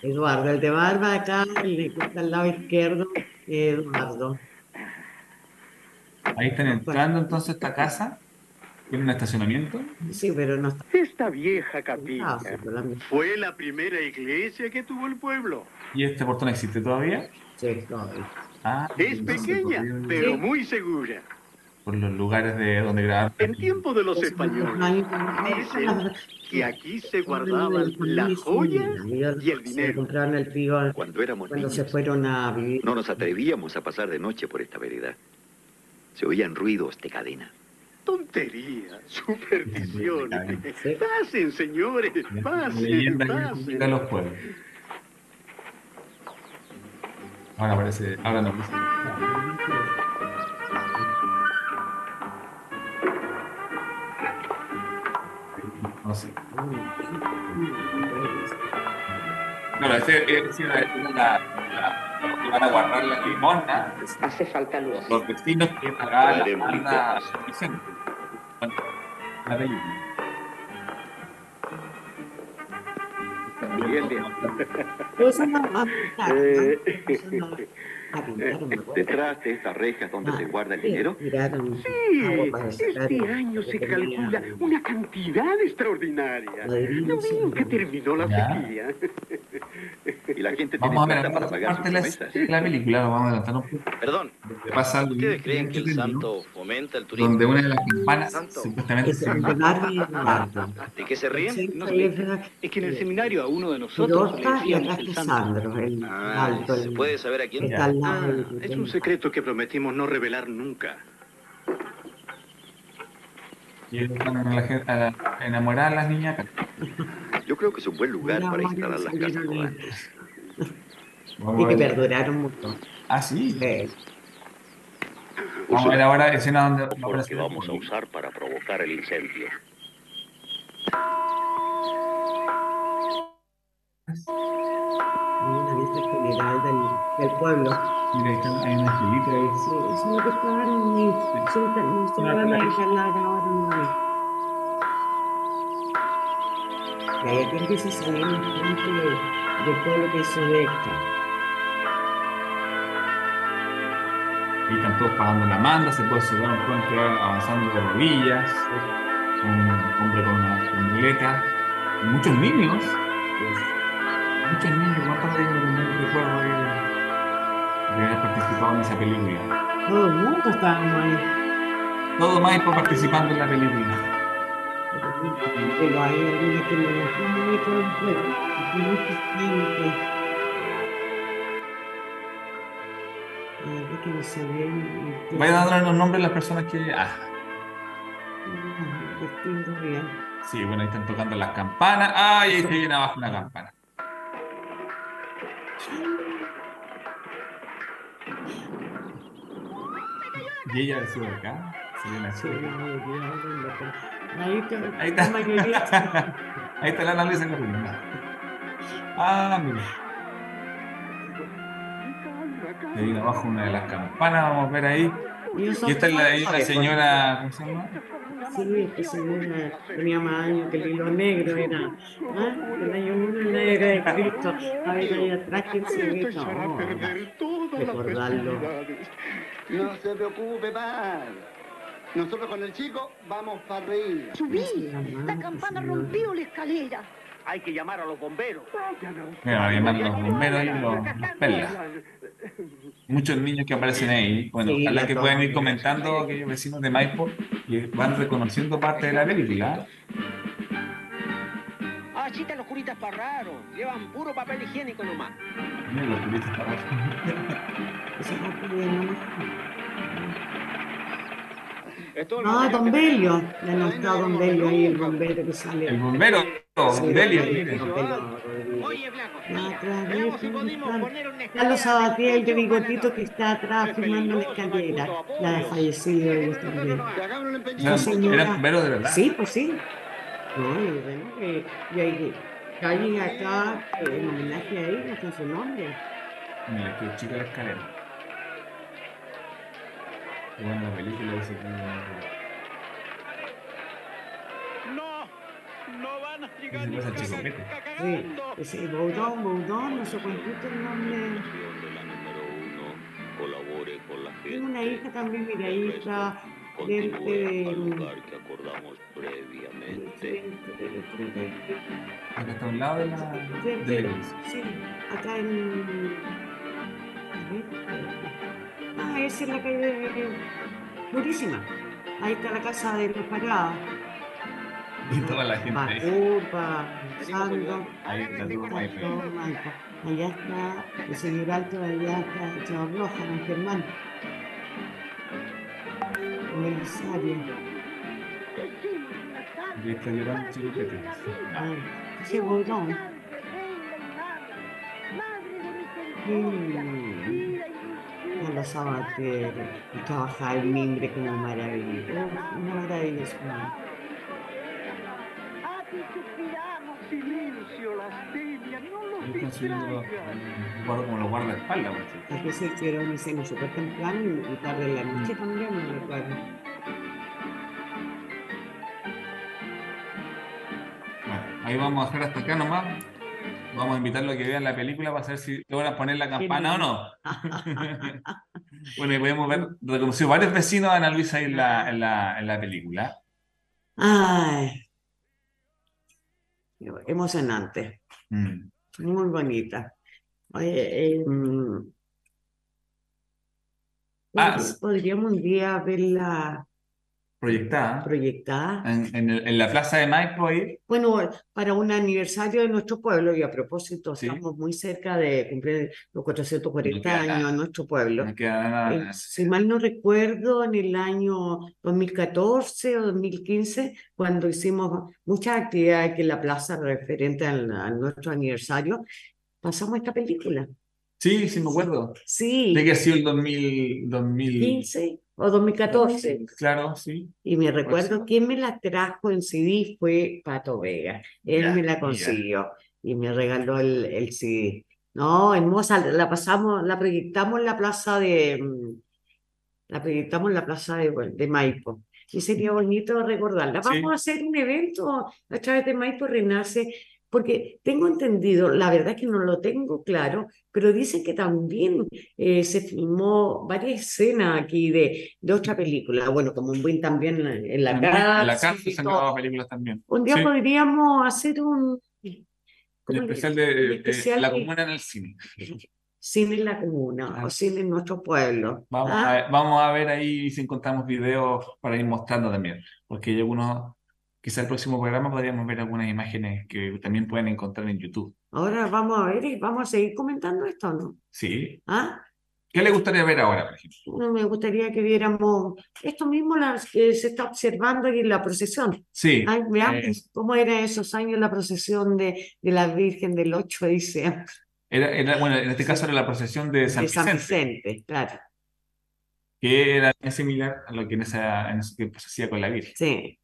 Eduardo, el de barba acá, el que está al lado izquierdo, Eduardo. Ahí están entrando entonces a esta casa. ¿Tiene un estacionamiento? Sí, pero no está. Esta vieja capilla Ah, sí, pero la- fue la primera iglesia que tuvo el pueblo. ¿Y este portón existe todavía? Sí, todavía. Ah, Es pequeña, pero muy segura. Por los lugares de donde grabar. En tiempo de los españoles, dicen que aquí se guardaban la joya y el dinero. Cuando éramos cuando niños, se fueron a vivir. no nos atrevíamos a pasar de noche por esta vereda. Se oían ruidos de cadena. Tontería, supersticiones. Pasen, señores, pasen, pasen. explica los pueblos. Ahora parece, ahora no No sé. Bueno, este es la, la, la, que van a guardar la limona. Hace falta luz. Los vecinos que pagaban la banda a San Vicente. Bueno, la de Bien, bien. Eso no Eh, acuerdo. Detrás de estas rejas donde se guarda el dinero, Sí, este año se calcula una cantidad extraordinaria. No que terminó la sequía. (laughs) y la gente tiene Vamos a ver plata para pagar sus la, película, lo vamos a adelantar un poco. Perdón, pasa algo ¿ustedes creen que el santo fomenta el turismo? Donde una de las campanas supuestamente Es se el de Barbie y Eduardo. ¿De qué se ríen? No es que en el seminario a uno de nosotros le decíamos el está santo. Ah. ¿Se puede saber a quién? Ah, es un secreto que prometimos no revelar nunca. Y ellos van a, la gente- a la- enamorar a las niñas. Yo creo que es un buen lugar Mira, para instalar las casas rodantes. Vamos Y que perduraron mucho. ah, sí. Eh, Vamos a ver ahora escena donde lo que vamos a usar para provocar el incendio. una vista general del, del pueblo. Mira, ahí está- hay una escuelita ahí. Sí, eso es lo que estaban. Sí, no se van a instalar ahora no. Y ahí empieza a salir la gente de, de todo lo que se. Ahí están todos pagando la manda, se puede observar un joven que va avanzando de rodillas, un hombre con una muleta, y muchos niños, muchos niños, ¿cuántos ellos no recuerdo de, de haber participado en esa película? Todo el mundo estábamos ahí. Todo Maipo participando en la película. Pero hay algunos que no lo tienen muy. La verdad que no se ven. Vaya dando los nombres de las personas que. Ah, Distintos bien. sí, bueno, ahí están tocando las campanas. ¡Ay! Ahí se viene abajo una campana. Y ella de acá. Se viene así. Ahí está. Ahí está. la. (laughs) Ahí está la análise corriendo. Ah, mira. Ahí viene abajo una de las campanas, vamos a ver ahí. Y esta es la, ahí la sabe, señora. ¿Cómo se llama? Sí, esa señora tenía más años que el hilo negro era. ¿Ah? El año uno la era de Cristo. A ver, ahí atrás que se recordarlo. No se preocupe, padre. Nosotros con el chico vamos para reír. Subí. La campana rompió la escalera. Hay que llamar a los bomberos. Mira, van a llamar los bomberos y los, los perlas. Muchos niños que aparecen ahí. Bueno, Sí, ojalá la que puedan ir comentando aquellos vecinos de Maipo y van reconociendo parte de la película. Ah, chita, los curitas para raro. Llevan puro papel higiénico nomás. Mira, los de (laughs) no- No, Don Belio. Ya no está Don Belio ahí, el bombero que sale. El bombero, De Carlos Sabatier, el de bigotito que está atrás firmando la escalera. La de fallecido ellos también. ¿Eran- Sí, señora. eran bomberos de verdad? Sí, pues sí. No, y bueno, que y hay calles acá eh, en homenaje a ellos con su nombre. Mira, qué chica la escalera. Qué buena la película dice que No, no van a llegar Ese ni pasa el chico Sí, ese Boudon, Boudon, no sé cuánto el nombre. Colabore con la Tengo una hija también, mira, hija del lugar que acordamos previamente. Acá está a un lado de la, de la iglesia. Sí, acá en... a ver, espérate. Ah, esa es la calle de... Purísima. Ahí está la casa de los parados. (laughs) Y toda la gente. Pacupa, Sando. Ahí Maipo. todo Maipo. Allá está el señor Alto, allá está el señor Roja, don Germán. Con el Rosario. Y está llorando Pete. Ah, ese Boudon. Mm. No lo sabater, y trabajar el mimbre como maravilloso. Una maravillosa. Silencio, lastimia, no los los, guardo como los guardaespaldas. pues, sí. Es que se hicieron una cena súper temprano y tarde en la noche también, me recuerdo. Bueno, ahí vamos a dejar hasta acá nomás. Vamos a invitarlo a que vean la película para saber si logran poner la campana o no. (laughs) bueno, y podemos ver, reconoció varios vecinos de Ana Luisa en la, en la, en la película. Ay, emocionante, Mm. muy bonita. Oye, eh, mm, Ah, pod- podríamos un día verla Proyectada proyectada. en, en el- en la plaza de Maipo ahí. Bueno, para un aniversario de nuestro pueblo, y a propósito, Sí. estamos muy cerca de cumplir los 440 No años en nuestro pueblo. No. Eh, si mal no recuerdo, en el año 2014 o 2015, cuando hicimos muchas actividades aquí en la plaza referente al, a nuestro aniversario, pasamos esta película. Sí, sí me acuerdo. Sí, De que ha sido el 2000, 2000, 15 o 2014. Claro, sí. Y me recuerdo quién me la trajo en CD fue Pato Vega. Él Ya, me la ya. consiguió y me regaló el, el CD. No, hermosa, la pasamos, la proyectamos en la plaza de, mm, la proyectamos en la plaza de, de Maipo. Y sería bonito recordarla. Sí. Vamos a hacer un evento a través de Maipo Renace, porque tengo entendido, la verdad es que no lo tengo claro, pero dicen que también eh, se filmó varias escenas aquí de, de otra película. Bueno, como un buen también en la También, en la y se han grabado películas también. Un día Sí. podríamos hacer un El ¿cómo le- especial de, de La Comuna en el cine. cine en la comuna o cine en nuestro pueblo. Vamos ¿ah? a, ver- vamos a ver ahí si encontramos videos para ir mostrando también, porque hay algunos, quizá el próximo programa podríamos ver algunas imágenes que también pueden encontrar en YouTube. Ahora vamos a ver y vamos a seguir comentando esto, ¿no? Sí. ¿Ah? ¿Qué le gustaría ver ahora, por ejemplo? Me gustaría que viéramos esto mismo las que se está observando aquí en la procesión. Sí. Ay, veamos eh, cómo era esos años la procesión de, de la Virgen del 8 de diciembre era, era- bueno, en este caso era la procesión de San de San Vicente, Vicente, claro. que era similar a lo que en, esa, en ese tiempo se hacía con la Virgen. Sí.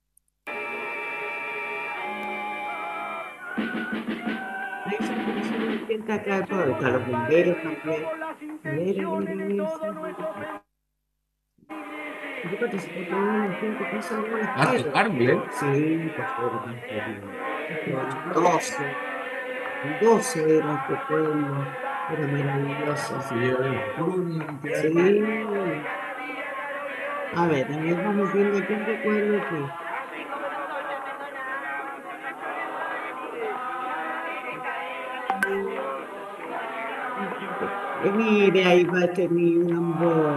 Gente acá de pueblo, están los bomberos también. A ver, a ver, a ver. Yo participé con una gente que hizo algunas cosas. árbol, ¿eh? Sí, pues fueron doce. Doce eran este pueblo. Era maravilloso. Sí, era Sí. A ver, a ver, vamos viendo quién recuerdo aquí. Eh, Mire, ahí va este mi Gamboa.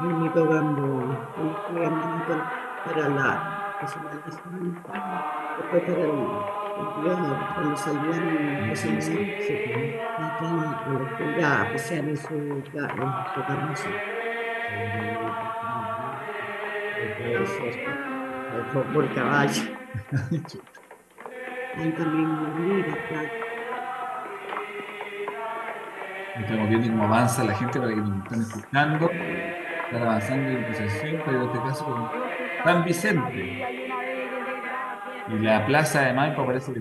Mi amigo Gamboa. Él fue andando para la. que se llama esa- Después para el. Bueno, cuando salían los incendios, se ya a pasear en su, ca- en su carroza. por, por caballo. Ahí también mira, Estamos viendo cómo avanza la gente para que nos estén escuchando. Están avanzando en procesión, pero en este caso con San Vicente. Y la plaza de Maipo parece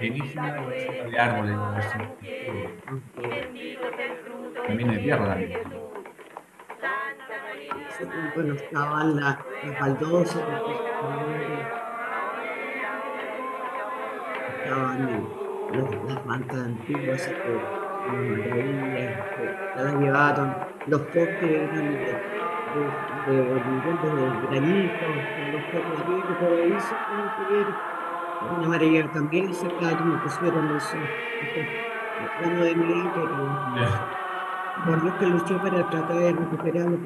llenísima de árboles. Camino de tierra también. Bueno, estaban las baldosas, estaban las mantas antiguas, que llevaron, los postes eran de, de, de, de granito, los postes de todo eso, una maravilla también sacaron y pusieron eso, plano de mi por Dios que luchó para tratar de recuperarlo.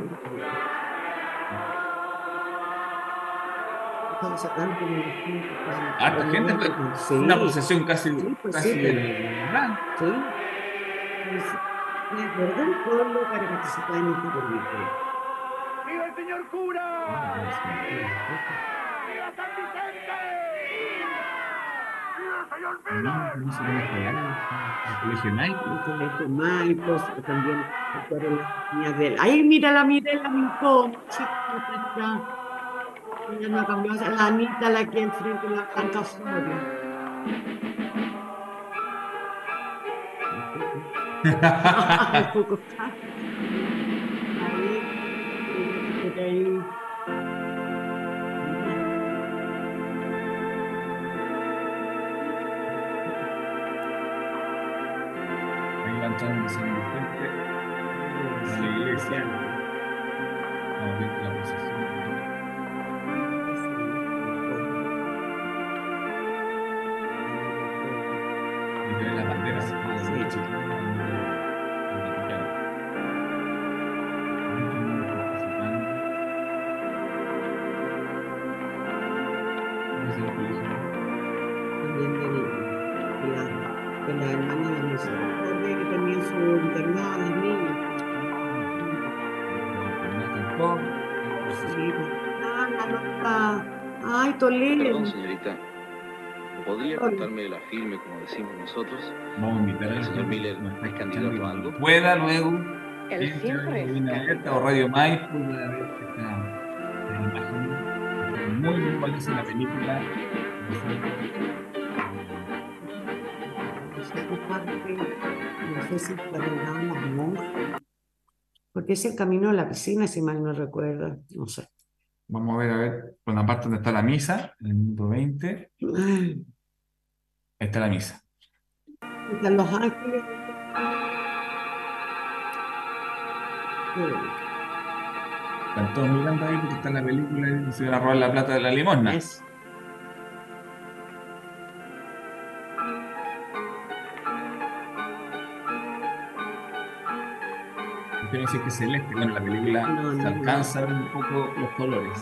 Harta gente, una procesión casi, Sí, pues casi sí, Me acordé el pueblo para participar en este proyecto. ¡Viva el señor cura! ¡Viva San Vicente! ¡Viva el señor Pérez! No se ve real, el colegio Maipos, también recuerdo las de él. ¡Ay, mira la Mirela Mincón! Chica, está. Ella no cambió, la Anita, la que enfrente la Osorio. La hermana de la misericordia que tenía su internado de niños. Sí, pues, ah, la loca. Ay, Toledo. ¿Podría contarme la firme como decimos nosotros? Vamos a invitar El al señor Miller es candidato a algo. Pueda luego. Él entre siempre es Abierta o Radio Maipo pueda ver esta imagen muy valiosa de la película. No sé si perdonaba las monjas. Porque es el camino a la piscina, si mal no recuerdo. No sé. Vamos a ver, a ver, por la parte donde está la misa, en el minuto 20. Ahí está la misa. Están los ángeles. Están todos mirando ahí porque está la película y se van a robar la plata de la limosna. Quiero decir que es celeste, bueno, en la película No, no, se no. alcanza a ver un poco los colores.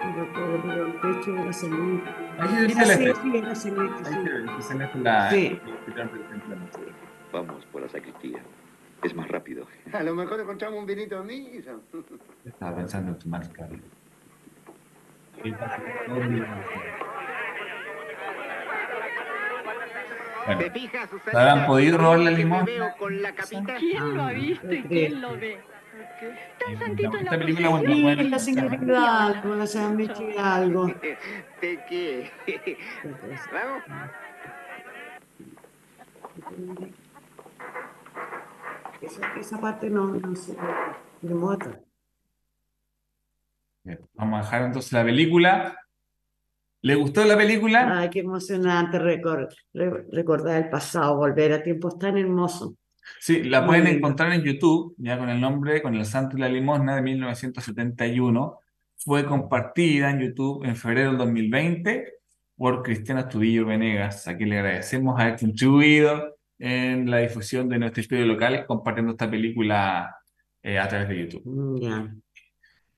Pero el. Ahí sí, era celeste, sí. Es celeste la, Sí. Vamos por la sacristía. Es más rápido. A lo mejor encontramos un vinito misa. Estaba pensando en tu marca. (laughs) Bueno, ¿Te fijas, ¿se Susanita? habrán podido robar la Que me limosna? veo con la capita. ¿Quién lo ha visto y quién lo ve? Tan santito en la Esta película, bueno, la señora Hidalgo, la Hidalgo. (laughs) ¿De qué? (laughs) Vamos. Esa, esa parte no, no se remota. Vamos a dejar entonces la película. ¿Le gustó la película? Ay, qué emocionante recor- re- recordar el pasado, volver a tiempos tan hermosos. Sí, la Muy pueden encontrar en YouTube, ya con el nombre, con el Santo y la Limosna de 1971. Fue compartida en YouTube en febrero del 2020 por Cristiana Astudillo Venegas, a quien le agradecemos haber contribuido en la difusión de nuestro estudio local compartiendo esta película eh, a través de YouTube. Mm.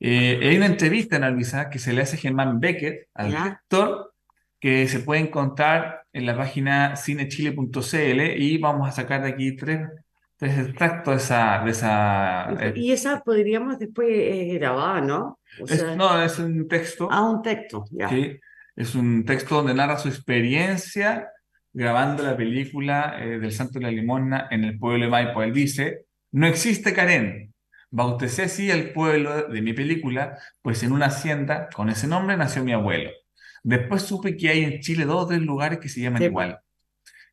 Eh, hay una entrevista en Albiza que se le hace a Germán Becker, al Ya. director, que se puede encontrar en la página cinechile.cl y vamos a sacar de aquí tres, tres extractos de esa... De esa eh, Y esa podríamos después eh, grabar, ¿no? O es- sea, no, es un texto. ah, un texto, ya. Sí, es un texto donde narra su experiencia grabando la película eh, del Santo de la Limosna en el pueblo de Maipo. Él dice, no existe Karen. Bauticé así el pueblo de mi película, pues en una hacienda con ese nombre nació mi abuelo. Después supe que hay en Chile dos o tres lugares que se llaman Sí. igual.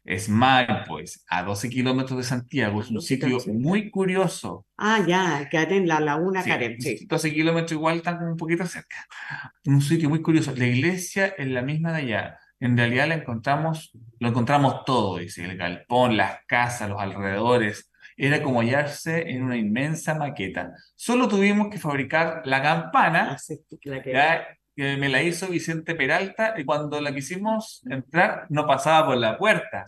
Es Maipo, es a 12 kilómetros de Santiago, es un sitio muy curioso. Ah, ya, Karen, la laguna Sí, Karen, sí. 12 kilómetros igual están como un poquito cerca. Un sitio muy curioso. La iglesia es la misma de allá. En realidad la encontramos, lo encontramos todo, dice, el galpón, las casas, los alrededores. Era como hallarse en una inmensa maqueta. Solo tuvimos que fabricar la campana, La que- que me la hizo Vicente Peralta, y cuando la quisimos entrar no pasaba por la puerta.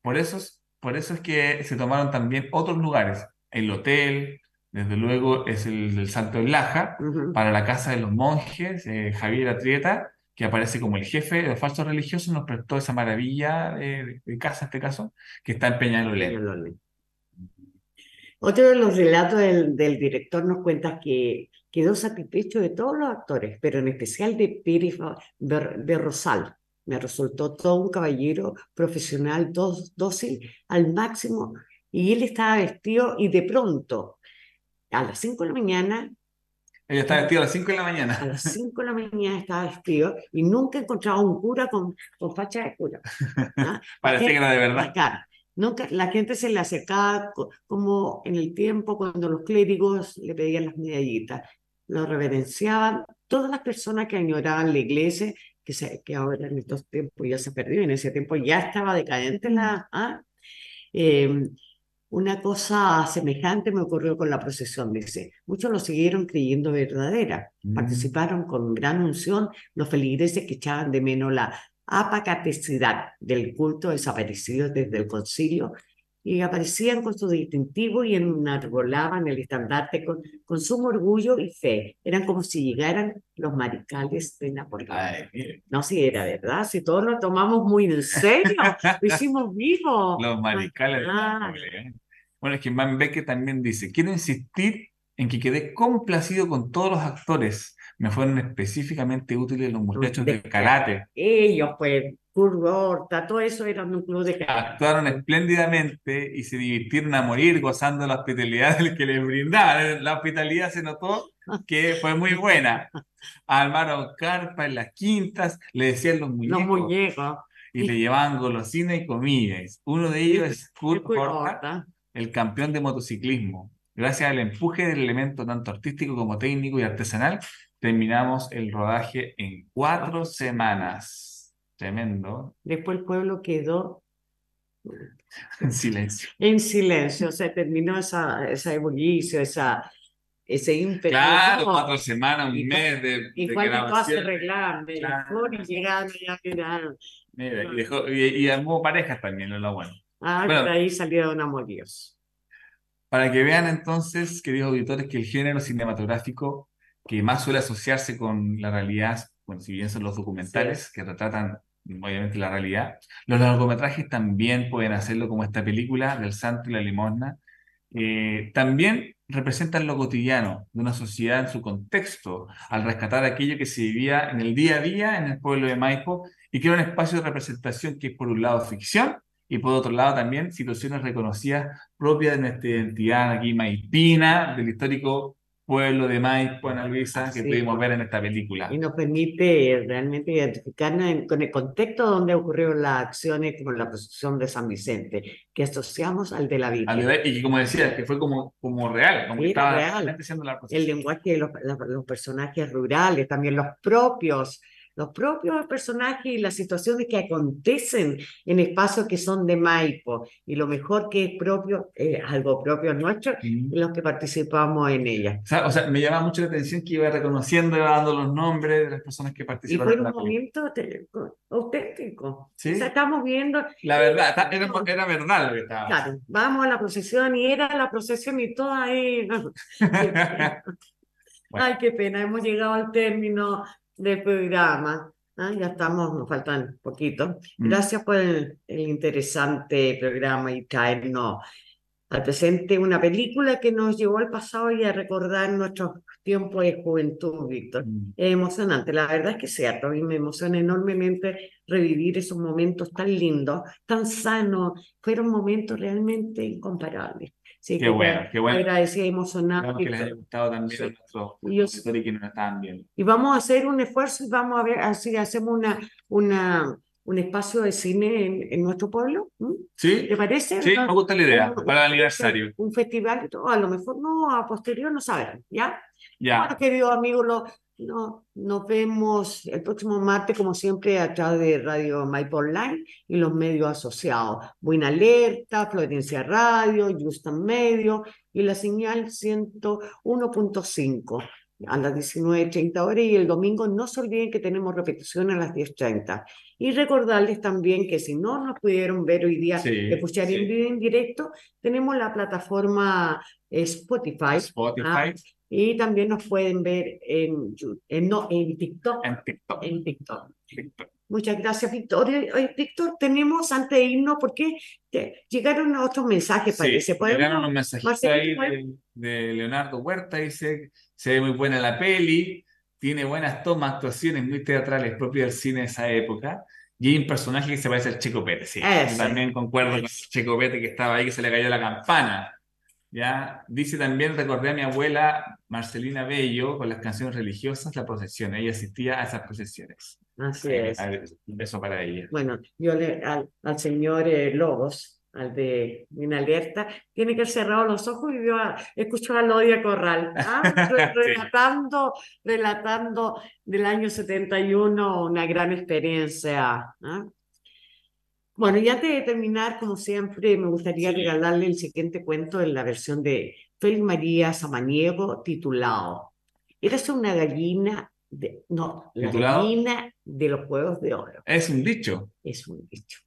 Por eso, es- por eso es que se tomaron también otros lugares. El hotel, desde luego, es el del Salto del Laja, para la casa de los monjes, eh, Javier Atrieta, que aparece como el jefe de los falsos religiosos, nos prestó esa maravilla eh, de casa, en este caso, que está en Peñalolén. Otro de los relatos del, del director nos cuenta que quedó satisfecho de todos los actores, pero en especial de Pérez Ber- Berrosal. Me resultó todo un caballero profesional, todo dócil al máximo, y él estaba vestido y de pronto, a las 5 de la mañana, Ella está vestida a las 5 de la a mañana. las 5 de la mañana estaba vestido y nunca encontraba un cura con, con facha de cura. ¿ah? (laughs) Parecía que era de verdad. Claro, nunca, la gente se le acercaba co- como en el tiempo cuando los clérigos le pedían las medallitas, lo reverenciaban. Todas las personas que añoraban la iglesia, que, se, que ahora en estos tiempos ya se perdió, en ese tiempo ya estaba decadente la... ¿ah? Eh, una cosa semejante me ocurrió con la procesión, dice. Muchos lo siguieron creyendo verdadera. Participaron con gran unción los feligreses que echaban de menos la apacatecidad del culto desaparecido desde el concilio y aparecían con su distintivo y enarbolaban el estandarte con, con sumo orgullo y fe. Eran como si llegaran los maricales de Napoleón. No, si era verdad, si todos lo tomamos muy en serio, lo (laughs) hicimos vivo. Los maricales de Ah. Napoleón. Bueno, es que Van también dice, quiero insistir en que quedé complacido con todos los actores. Me fueron específicamente útiles los muchachos de karate. Ellos, pues, Kurt todo eso era un club de karate. Actuaron espléndidamente y se divirtieron a morir gozando la hospitalidad del (laughs) que les brindaban. La hospitalidad se notó que fue muy buena. Armaron carpa en las quintas, le decían los muñecos. Los muñecos. Y le llevaban golosina y comidas. Uno de ellos es Kurt el campeón de motociclismo. Gracias al empuje del elemento tanto artístico como técnico y artesanal, terminamos el rodaje en cuatro semanas. Tremendo. Después el pueblo quedó En silencio. en silencio, se terminó esa, esa ebullicio, esa, ese ímpetu. Claro, ¿no? cuatro semanas, un Y mes de, Y de cualquier cosa se arreglaban, de la flor y ya quedaron. Mira, y, dejó- y, y armó parejas también, lo bueno. Ah, Bueno. por ahí salieron amoríos. Para que vean entonces, queridos auditores, que el género cinematográfico que más suele asociarse con la realidad, bueno, si bien son los documentales que retratan obviamente la realidad, los largometrajes también pueden hacerlo como esta película del Santo y la Limosna. Eh, también representan lo cotidiano de una sociedad en su contexto, al rescatar aquello que se vivía en el día a día en el pueblo de Maipo y que era un espacio de representación que es por un lado ficción y por otro lado también situaciones reconocidas propias de nuestra identidad aquí maipina, del histórico pueblo de Maipo, Ana Luisa, que Sí, pudimos ver en esta película. Y nos permite realmente identificarnos en- con el contexto donde ocurrieron las acciones como la procesión de San Vicente, que asociamos al de la de- Y como decía, que fue como, como real, como Sí, estaba real. la el lenguaje de los, los personajes rurales, también los propios, los propios personajes y las situaciones que acontecen en espacios que son de Maipo, y lo mejor que es propio, algo propio nuestro, y los que participamos en ella. O sea, o sea, me llama mucho la atención que iba reconociendo, iba dando los nombres de las personas que Y participaron fue en un momento auténtico. Sí. O sea, estamos viendo, La verdad, está- era, era verdad lo que estaba. claro, vamos a la procesión y era la procesión y toda ahí. (laughs) (laughs) Ay, qué pena, hemos llegado al término del programa. Ah, ya estamos, nos faltan poquito. Mm. Gracias por el, el interesante programa y traernos al presente una película que nos llevó al pasado y a recordar nuestros tiempos de juventud, Víctor. Mm. Es emocionante, la verdad es que es cierto, a mí me emociona enormemente revivir esos momentos tan lindos, tan sanos, fueron momentos realmente incomparables. Así Qué que bueno, qué bueno. Agradecida y emocionada. Que les haya gustado también a Sí. nuestros Y yo- auditores que nos viendo. y vamos a hacer un esfuerzo y vamos a ver, así hacemos una, una, un espacio de cine en, en nuestro pueblo. ¿m? ¿Sí? ¿Te parece? Sí, No- me gusta la idea, un- para el aniversario. Un festival y todo, a lo mejor no, a posterior no saben, ¿ya? Ya. Bueno, queridos amigos, lo- no, nos vemos el próximo martes, como siempre, a través de Radio Maipo Online y los medios asociados. Buena Alerta, Florencia Radio, Houston Medio y la señal 101.5 a las 19.30 horas y el domingo no se olviden que tenemos repetición a las 10.30. Y recordarles también que si no nos pudieron ver hoy día, Sí, escuchar sí. en vivo y en directo, tenemos la plataforma eh, Spotify. Spotify. ah, y también nos pueden ver en, en, no, en TikTok. En TikTok. En TikTok. Muchas gracias, Víctor. Víctor, tenemos antes de irnos, porque te- llegaron otros mensajes, parece. ¿Podemos- llegaron unos Marcelito, ahí de, de Leonardo Huerta, dice, se ve muy buena la peli, tiene buenas tomas, actuaciones muy teatrales propias del cine de esa época, y hay un personaje que se parece al Checo Pérez, sí, Ese. también concuerdo con el Checo Pérez que estaba ahí, que se le cayó la campana, ¿ya? Dice también, recordé a mi abuela Marcelina Bello, con las canciones religiosas, la procesión, ella asistía a esas procesiones. Así Eh, es. ver, Un beso para ella. Bueno, yo le, al, al señor eh, Lobos, al de Mina Alerta, tiene que haber cerrado los ojos y a- escuchó a Lodia Corral, ¿ah? (laughs) Re- Sí. relatando, relatando del año 71 una gran experiencia. ¿ah? Bueno, y antes de terminar, como siempre, me gustaría regalarle el siguiente cuento en la versión de Félix María Samaniego, titulado Eres una gallina de, no, la ¿Titulado? gallina de los huevos de oro. Es un dicho. Es un dicho.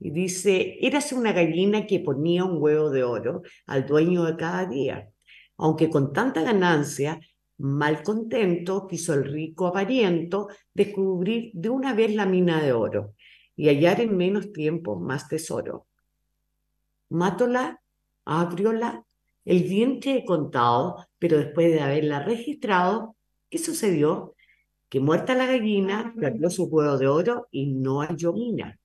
Y dice, érase una gallina que ponía un huevo de oro al dueño de cada día. Aunque con tanta ganancia, mal contento, quiso el rico avariento descubrir de una vez la mina de oro y hallar en menos tiempo más tesoro. Mátola, abrióla, el vientre he contado, pero después de haberla registrado, ¿qué sucedió? Que muerta la gallina, perdió su huevo de oro y no halló mina.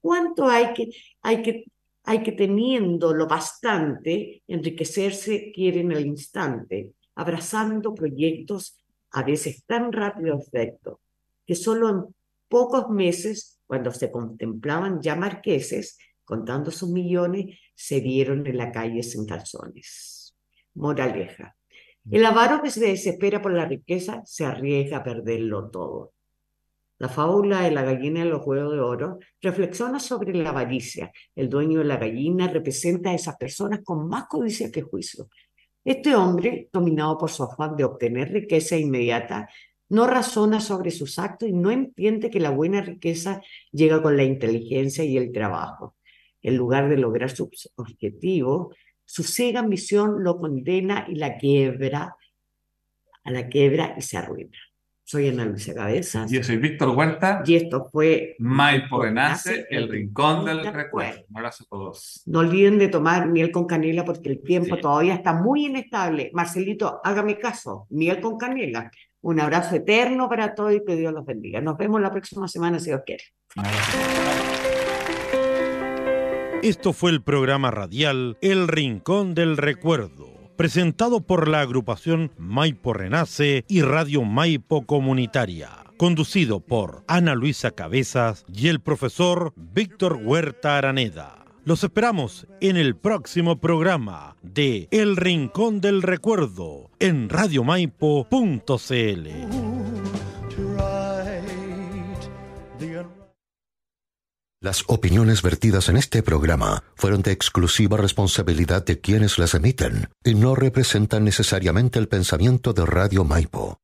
¿Cuánto hay que, hay que, hay que teniendo lo bastante, enriquecerse quieren al instante, abrazando proyectos a veces tan rápido efecto, que solo en pocos meses, cuando se contemplaban ya marqueses, contando sus millones, se vieron en la calle sin calzones. Moraleja. El avaro que se desespera por la riqueza se arriesga a perderlo todo. La fábula de la gallina de los huevos de oro reflexiona sobre la avaricia. El dueño de la gallina representa a esas personas con más codicia que juicio. Este hombre, dominado por su afán de obtener riqueza inmediata, no razona sobre sus actos y no entiende que la buena riqueza llega con la inteligencia y el trabajo. En lugar de lograr su objetivo, su ciega ambición lo condena y la quiebra, a la quiebra y se arruina. Soy Ana Luisa Cabezas. Yo soy Víctor Huerta. Y esto fue Maipo Renace, el rincón del recuerdo. Un abrazo a todos. No olviden de tomar miel con canela porque el tiempo todavía está muy inestable. Marcelito, hágame caso, miel con canela. Un abrazo eterno para todos y que Dios los bendiga. Nos vemos la próxima semana si Dios quiere. Esto fue el programa radial El Rincón del Recuerdo, presentado por la agrupación Maipo Renace y Radio Maipo Comunitaria, conducido por Ana Luisa Cabezas y el profesor Víctor Huerta Araneda. Los esperamos en el próximo programa de El Rincón del Recuerdo en radiomaipo.cl. Las opiniones vertidas en este programa fueron de exclusiva responsabilidad de quienes las emiten y no representan necesariamente el pensamiento de Radio Maipo.